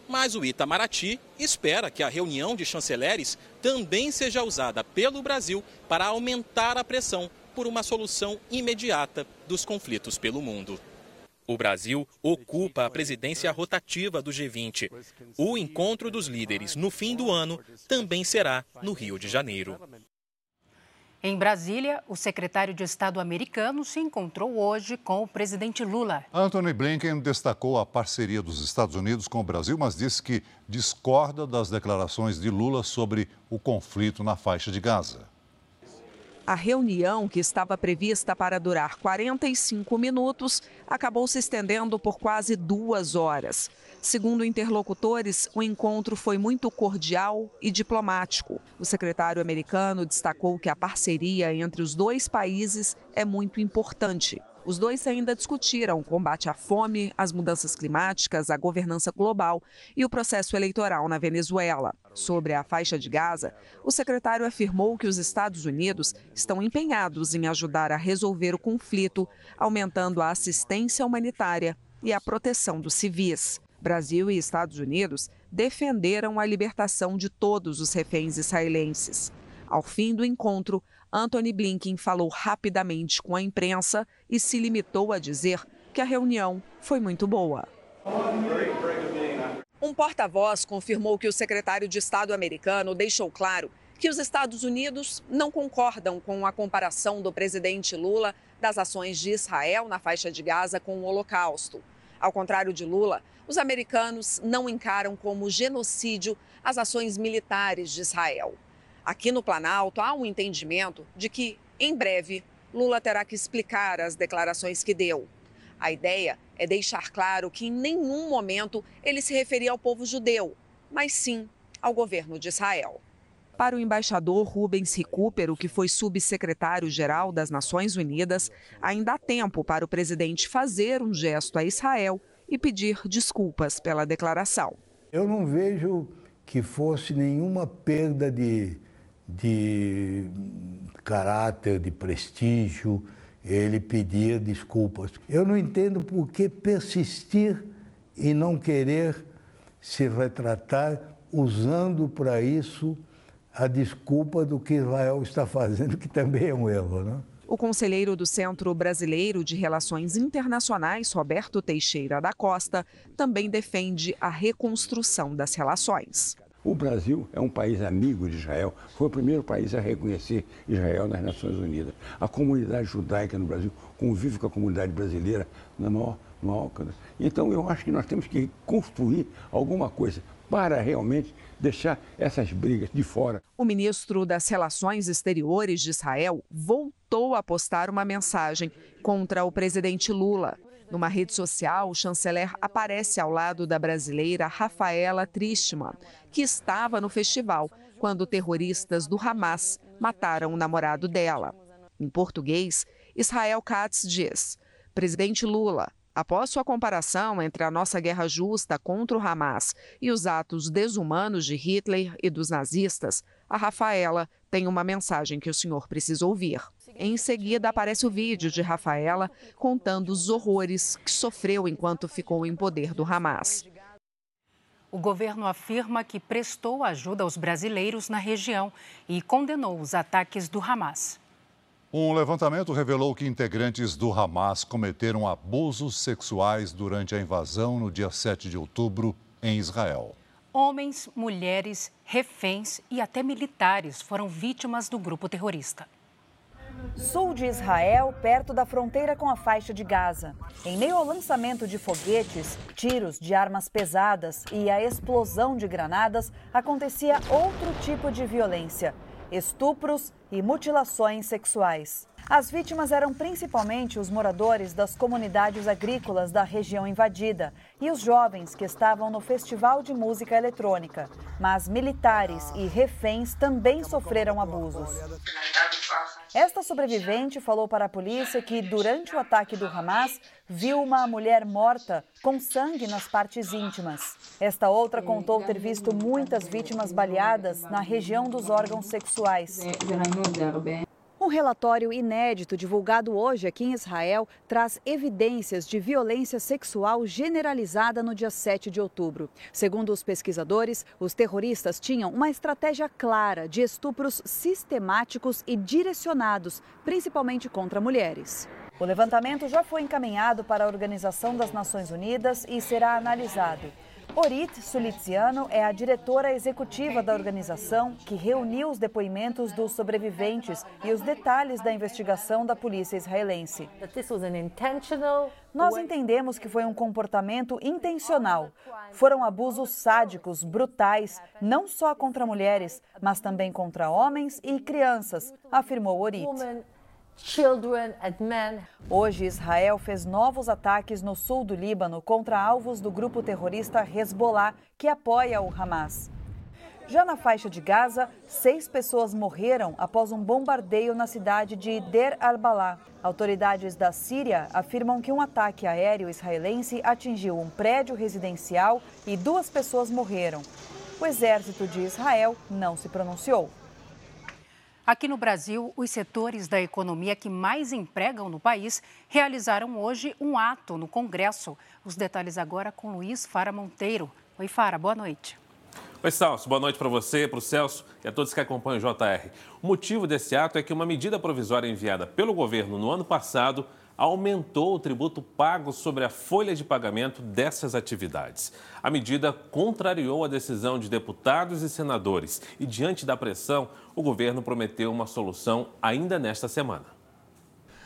Mas o Itamaraty espera que a reunião de chanceleres também seja usada pelo Brasil para aumentar a pressão por uma solução imediata dos conflitos pelo mundo. O Brasil ocupa a presidência rotativa do G20. O encontro dos líderes no fim do ano também será no Rio de Janeiro. Em Brasília, o secretário de Estado americano se encontrou hoje com o presidente Lula. Anthony Blinken destacou a parceria dos Estados Unidos com o Brasil, mas disse que discorda das declarações de Lula sobre o conflito na faixa de Gaza. A reunião, que estava prevista para durar 45 minutos, acabou se estendendo por quase duas horas. Segundo interlocutores, o encontro foi muito cordial e diplomático. O secretário americano destacou que a parceria entre os dois países é muito importante. Os dois ainda discutiram o combate à fome, as mudanças climáticas, a governança global e o processo eleitoral na Venezuela. Sobre a faixa de Gaza, o secretário afirmou que os Estados Unidos estão empenhados em ajudar a resolver o conflito, aumentando a assistência humanitária e a proteção dos civis. Brasil e Estados Unidos defenderam a libertação de todos os reféns israelenses. Ao fim do encontro, Anthony Blinken falou rapidamente com a imprensa e se limitou a dizer que a reunião foi muito boa. Um porta-voz confirmou que o secretário de Estado americano deixou claro que os Estados Unidos não concordam com a comparação do presidente Lula das ações de Israel na faixa de Gaza com o Holocausto. Ao contrário de Lula, os americanos não encaram como genocídio as ações militares de Israel. Aqui no Planalto há um entendimento de que, em breve, Lula terá que explicar as declarações que deu. A ideia é deixar claro que em nenhum momento ele se referia ao povo judeu, mas sim ao governo de Israel. Para o embaixador Rubens Recupero, que foi subsecretário-geral das Nações Unidas, ainda há tempo para o presidente fazer um gesto a Israel e pedir desculpas pela declaração. Eu não vejo que fosse nenhuma perda de, de caráter, de prestígio, ele pedir desculpas. Eu não entendo por que persistir e não querer se retratar usando para isso a desculpa do que Israel está fazendo, que também é um erro. Né? O conselheiro do Centro Brasileiro de Relações Internacionais, Roberto Teixeira da Costa, também defende a reconstrução das relações. O Brasil é um país amigo de Israel, foi o primeiro país a reconhecer Israel nas Nações Unidas. A comunidade judaica no Brasil convive com a comunidade brasileira na maior, maior. Então eu acho que nós temos que construir alguma coisa para realmente deixar essas brigas de fora. O ministro das Relações Exteriores de Israel voltou a postar uma mensagem contra o presidente Lula. Numa rede social, o chanceler aparece ao lado da brasileira Rafaela Tristman, que estava no festival quando terroristas do Hamas mataram o namorado dela. Em português, Israel Katz diz: Presidente Lula, Após sua comparação entre a nossa guerra justa contra o Hamas e os atos desumanos de Hitler e dos nazistas, a Rafaela tem uma mensagem que o senhor precisa ouvir. Em seguida, aparece o vídeo de Rafaela contando os horrores que sofreu enquanto ficou em poder do Hamas. O governo afirma que prestou ajuda aos brasileiros na região e condenou os ataques do Hamas. Um levantamento revelou que integrantes do Hamas cometeram abusos sexuais durante a invasão no dia 7 de outubro em Israel. Homens, mulheres, reféns e até militares foram vítimas do grupo terrorista. Sul de Israel, perto da fronteira com a faixa de Gaza. Em meio ao lançamento de foguetes, tiros de armas pesadas e a explosão de granadas, acontecia outro tipo de violência estupros e mutilações sexuais. As vítimas eram principalmente os moradores das comunidades agrícolas da região invadida e os jovens que estavam no festival de música eletrônica. Mas militares e reféns também sofreram abusos. Esta sobrevivente falou para a polícia que, durante o ataque do Hamas, viu uma mulher morta com sangue nas partes íntimas. Esta outra contou ter visto muitas vítimas baleadas na região dos órgãos sexuais. Um relatório inédito divulgado hoje aqui em Israel traz evidências de violência sexual generalizada no dia 7 de outubro. Segundo os pesquisadores, os terroristas tinham uma estratégia clara de estupros sistemáticos e direcionados, principalmente contra mulheres. O levantamento já foi encaminhado para a Organização das Nações Unidas e será analisado. Orit Suliziano é a diretora executiva da organização que reuniu os depoimentos dos sobreviventes e os detalhes da investigação da polícia israelense. Nós entendemos que foi um comportamento intencional. Foram abusos sádicos, brutais, não só contra mulheres, mas também contra homens e crianças, afirmou Orit children and men. Hoje, Israel fez novos ataques no sul do Líbano contra alvos do grupo terrorista Hezbollah, que apoia o Hamas. Já na faixa de Gaza, seis pessoas morreram após um bombardeio na cidade de Der al-Balá. Autoridades da Síria afirmam que um ataque aéreo israelense atingiu um prédio residencial e duas pessoas morreram. O exército de Israel não se pronunciou. Aqui no Brasil, os setores da economia que mais empregam no país realizaram hoje um ato no Congresso. Os detalhes agora com Luiz Fara Monteiro. Oi, Fara, boa noite. Oi, Celso. Boa noite para você, para o Celso e a todos que acompanham o JR. O motivo desse ato é que uma medida provisória enviada pelo governo no ano passado aumentou o tributo pago sobre a folha de pagamento dessas atividades. A medida contrariou a decisão de deputados e senadores e, diante da pressão, o governo prometeu uma solução ainda nesta semana.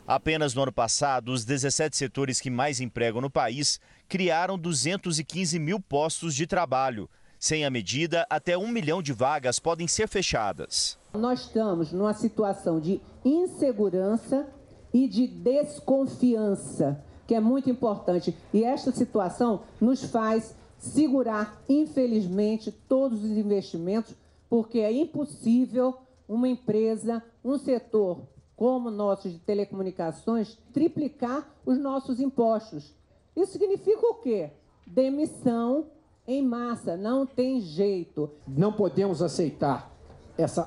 Apenas no ano passado, os 17 setores que mais empregam no país criaram 215 mil postos de trabalho. Sem a medida, até um milhão de vagas podem ser fechadas. Nós estamos numa situação de insegurança e de desconfiança, que é muito importante. E esta situação nos faz segurar, infelizmente, todos os investimentos, porque é impossível uma empresa, um setor como o nosso de telecomunicações, triplicar os nossos impostos. Isso significa o quê? Demissão em massa, não tem jeito. Não podemos aceitar esse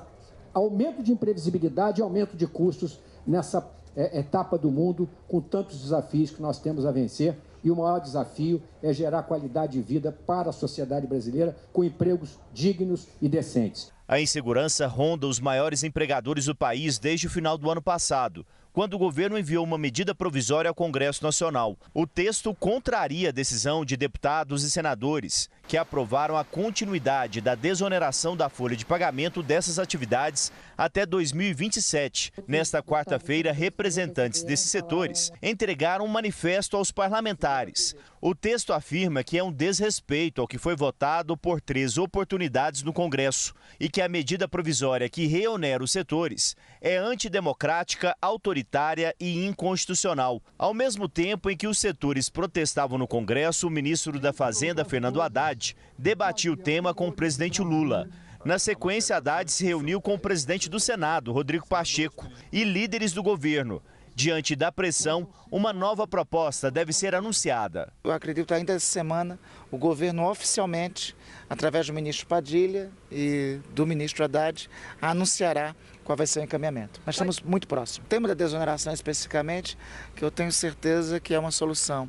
aumento de imprevisibilidade e aumento de custos nessa é, etapa do mundo com tantos desafios que nós temos a vencer. E o maior desafio é gerar qualidade de vida para a sociedade brasileira com empregos dignos e decentes. A insegurança ronda os maiores empregadores do país desde o final do ano passado. quando o governo enviou uma medida provisória ao Congresso Nacional. O texto contraria a decisão de deputados e senadores que aprovaram a continuidade da desoneração da folha de pagamento dessas atividades até 2027. Nesta quarta-feira, representantes desses setores entregaram um manifesto aos parlamentares. O texto afirma que é um desrespeito ao que foi votado por três oportunidades no Congresso e que a medida provisória que reonera os setores é antidemocrática, autoritária e inconstitucional. Ao mesmo tempo em que os setores protestavam no Congresso, o ministro da Fazenda, Fernando Haddad, debatia o tema com o presidente Lula. Na sequência, Haddad se reuniu com o presidente do Senado, Rodrigo Pacheco, e líderes do governo. Diante da pressão, uma nova proposta deve ser anunciada. Eu acredito ainda essa semana o governo oficialmente, através do ministro Padilha e do ministro Haddad, anunciará qual vai ser o encaminhamento. Mas estamos muito próximos. O tema da desoneração especificamente, que eu tenho certeza que é uma solução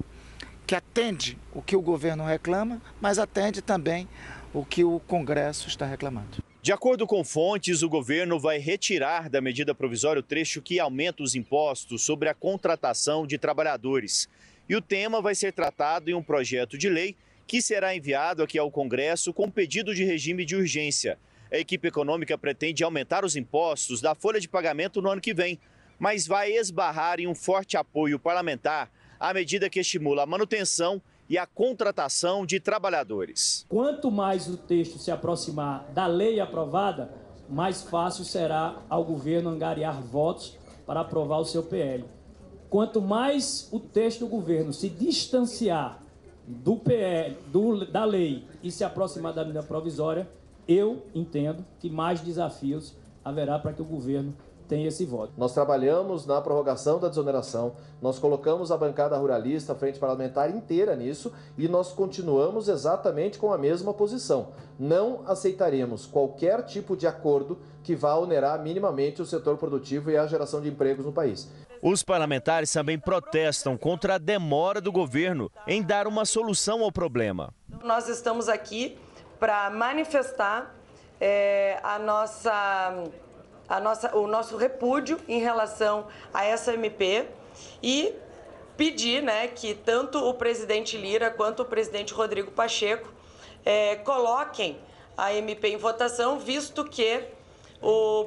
que atende o que o governo reclama, mas atende também o que o Congresso está reclamando. De acordo com fontes, o governo vai retirar da medida provisória o trecho que aumenta os impostos sobre a contratação de trabalhadores. E o tema vai ser tratado em um projeto de lei que será enviado aqui ao Congresso com pedido de regime de urgência. A equipe econômica pretende aumentar os impostos da folha de pagamento no ano que vem, mas vai esbarrar em um forte apoio parlamentar à medida que estimula a manutenção e a contratação de trabalhadores. Quanto mais o texto se aproximar da lei aprovada, mais fácil será ao governo angariar votos para aprovar o seu PL. Quanto mais o texto do governo se distanciar do PL, do, da lei e se aproximar da medida provisória, eu entendo que mais desafios haverá para que o governo tem esse voto. Nós trabalhamos na prorrogação da desoneração, nós colocamos a bancada ruralista, a frente parlamentar inteira nisso e nós continuamos exatamente com a mesma posição. Não aceitaremos qualquer tipo de acordo que vá onerar minimamente o setor produtivo e a geração de empregos no país. Os parlamentares também protestam contra a demora do governo em dar uma solução ao problema. Nós estamos aqui para manifestar é, a nossa a nossa, o nosso repúdio em relação a essa MP e pedir né, que tanto o presidente Lira quanto o presidente Rodrigo Pacheco é, coloquem a MP em votação, visto que o,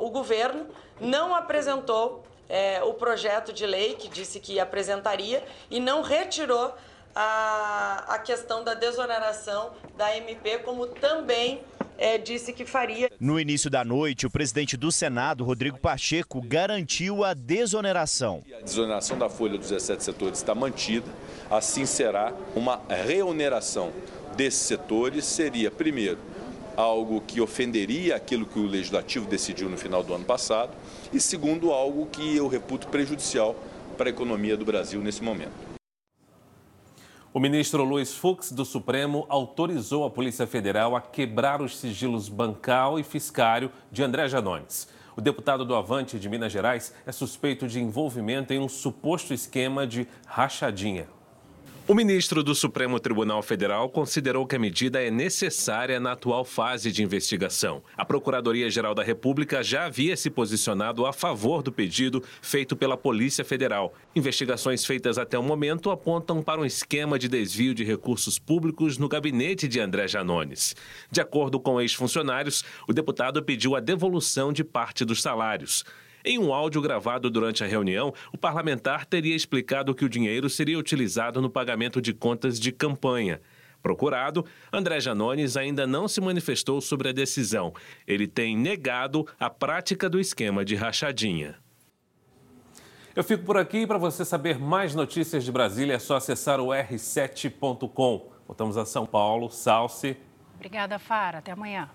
o, governo não apresentou é, o projeto de lei que disse que apresentaria e não retirou a, a questão da desoneração da MP, como também é, disse que faria. No início da noite, o presidente do Senado, Rodrigo Pacheco, garantiu a desoneração. A desoneração da folha dos 17 setores está mantida, assim será uma reoneração desses setores, seria, primeiro, algo que ofenderia aquilo que o Legislativo decidiu no final do ano passado, e segundo, algo que eu reputo prejudicial para a economia do Brasil nesse momento. O ministro Luiz Fux, do Supremo, autorizou a Polícia Federal a quebrar os sigilos bancal e fiscário de André Janones. O deputado do Avante de Minas Gerais é suspeito de envolvimento em um suposto esquema de rachadinha. O ministro do Supremo Tribunal Federal considerou que a medida é necessária na atual fase de investigação. A Procuradoria-Geral da República já havia se posicionado a favor do pedido feito pela Polícia Federal. Investigações feitas até o momento apontam para um esquema de desvio de recursos públicos no gabinete de André Janones. De acordo com ex-funcionários, o deputado pediu a devolução de parte dos salários. Em um áudio gravado durante a reunião, o parlamentar teria explicado que o dinheiro seria utilizado no pagamento de contas de campanha. Procurado, André Janones ainda não se manifestou sobre a decisão. Ele tem negado a prática do esquema de rachadinha. Eu fico por aqui para você saber mais notícias de Brasília é só acessar o r7.com. Voltamos a São Paulo. Salce. Obrigada, Fara. Até amanhã.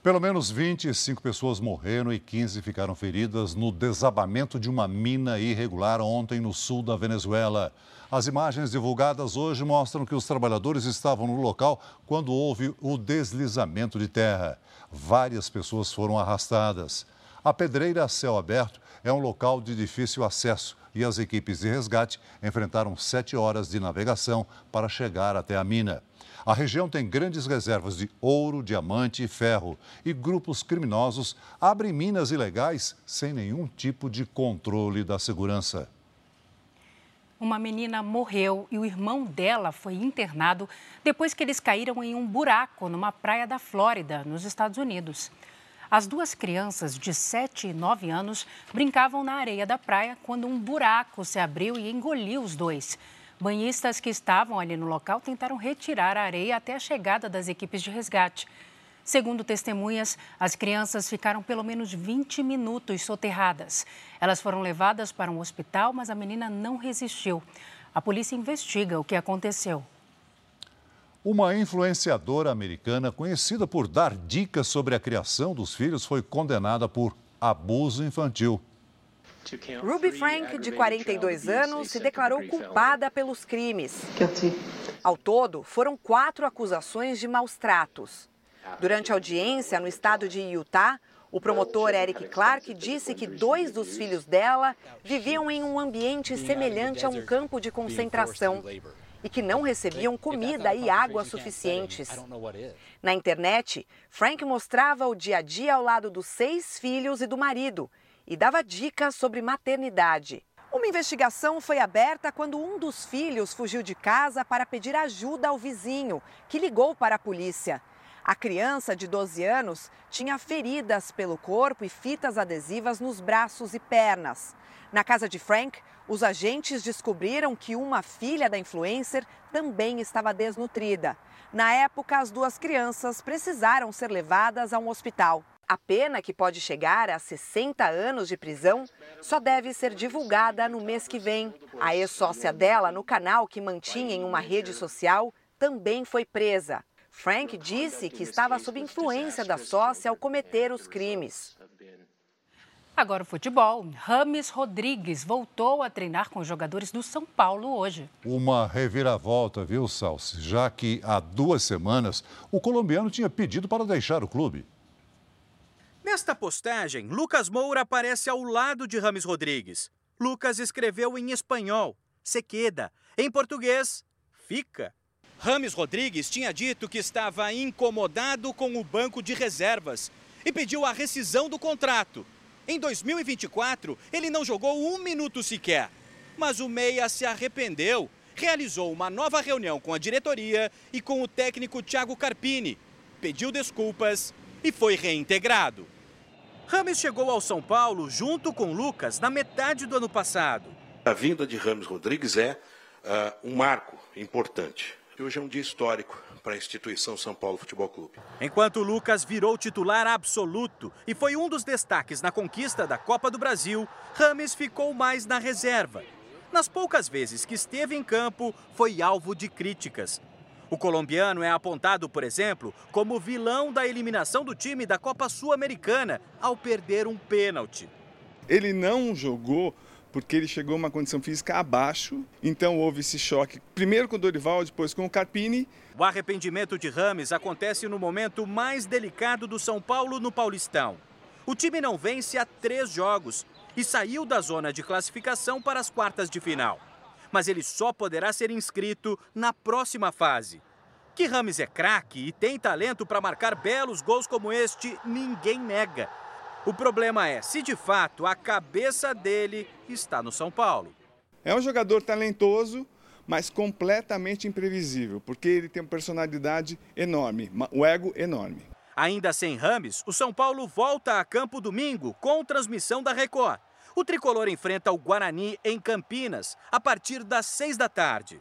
Pelo menos 25 pessoas morreram e 15 ficaram feridas no desabamento de uma mina irregular ontem no sul da Venezuela. As imagens divulgadas hoje mostram que os trabalhadores estavam no local quando houve o deslizamento de terra. Várias pessoas foram arrastadas. A pedreira a céu aberto é um local de difícil acesso e as equipes de resgate enfrentaram sete horas de navegação para chegar até a mina. A região tem grandes reservas de ouro, diamante e ferro e grupos criminosos abrem minas ilegais sem nenhum tipo de controle da segurança. Uma menina morreu e o irmão dela foi internado depois que eles caíram em um buraco numa praia da Flórida, nos Estados Unidos. As duas crianças de 7 e 9 anos brincavam na areia da praia quando um buraco se abriu e engoliu os dois. Banhistas que estavam ali no local tentaram retirar a areia até a chegada das equipes de resgate. Segundo testemunhas, as crianças ficaram pelo menos 20 minutos soterradas. Elas foram levadas para um hospital, mas a menina não resistiu. A polícia investiga o que aconteceu. Uma influenciadora americana conhecida por dar dicas sobre a criação dos filhos foi condenada por abuso infantil. Ruby Frank, de 42 anos, se declarou culpada pelos crimes. Ao todo, foram quatro acusações de maus tratos. Durante a audiência no estado de Utah, o promotor Eric Clark disse que dois dos filhos dela viviam em um ambiente semelhante a um campo de concentração e que não recebiam comida e água suficientes. Na internet, Frank mostrava o dia a dia ao lado dos seis filhos e do marido e dava dicas sobre maternidade. Uma investigação foi aberta quando um dos filhos fugiu de casa para pedir ajuda ao vizinho, que ligou para a polícia. A criança de 12 anos tinha feridas pelo corpo e fitas adesivas nos braços e pernas. Na casa de Frank, os agentes descobriram que uma filha da influencer também estava desnutrida. Na época, as duas crianças precisaram ser levadas a um hospital. A pena, que pode chegar a 60 anos de prisão, só deve ser divulgada no mês que vem. A ex-sócia dela, no canal que mantinha em uma rede social, também foi presa. Frank disse que estava sob influência da sócia ao cometer os crimes. Agora o futebol. Rames Rodrigues voltou a treinar com os jogadores do São Paulo hoje. Uma reviravolta, viu, Salsi? Já que há duas semanas o colombiano tinha pedido para deixar o clube. Nesta postagem, Lucas Moura aparece ao lado de Rames Rodrigues. Lucas escreveu em espanhol, se queda. Em português, fica. Rames Rodrigues tinha dito que estava incomodado com o banco de reservas e pediu a rescisão do contrato. Em 2024, ele não jogou um minuto sequer. Mas o Meia se arrependeu, realizou uma nova reunião com a diretoria e com o técnico Thiago Carpini, pediu desculpas e foi reintegrado. Rames chegou ao São Paulo junto com Lucas na metade do ano passado. A vinda de Rames Rodrigues é uh, um marco importante hoje é um dia histórico para a instituição São Paulo Futebol Clube. Enquanto Lucas virou titular absoluto e foi um dos destaques na conquista da Copa do Brasil, Rames ficou mais na reserva. Nas poucas vezes que esteve em campo, foi alvo de críticas. O colombiano é apontado, por exemplo, como vilão da eliminação do time da Copa Sul-Americana ao perder um pênalti. Ele não jogou porque ele chegou a uma condição física abaixo, então houve esse choque, primeiro com o Dorival, depois com o Carpini. O arrependimento de Rames acontece no momento mais delicado do São Paulo no Paulistão. O time não vence há três jogos e saiu da zona de classificação para as quartas de final. Mas ele só poderá ser inscrito na próxima fase. Que Rames é craque e tem talento para marcar belos gols como este, ninguém nega. O problema é se de fato a cabeça dele está no São Paulo. É um jogador talentoso, mas completamente imprevisível, porque ele tem uma personalidade enorme, um ego enorme. Ainda sem Rames, o São Paulo volta a campo domingo com transmissão da Record. O tricolor enfrenta o Guarani em Campinas a partir das seis da tarde.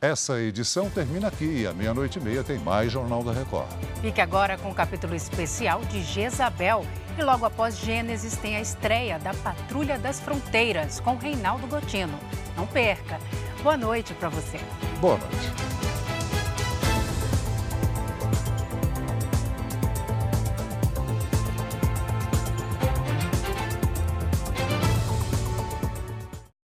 Essa edição termina aqui. À meia-noite e meia tem mais Jornal da Record. Fique agora com o capítulo especial de Jezabel. E logo após Gênesis tem a estreia da Patrulha das Fronteiras com Reinaldo Gotino. Não perca. Boa noite para você. Boa noite.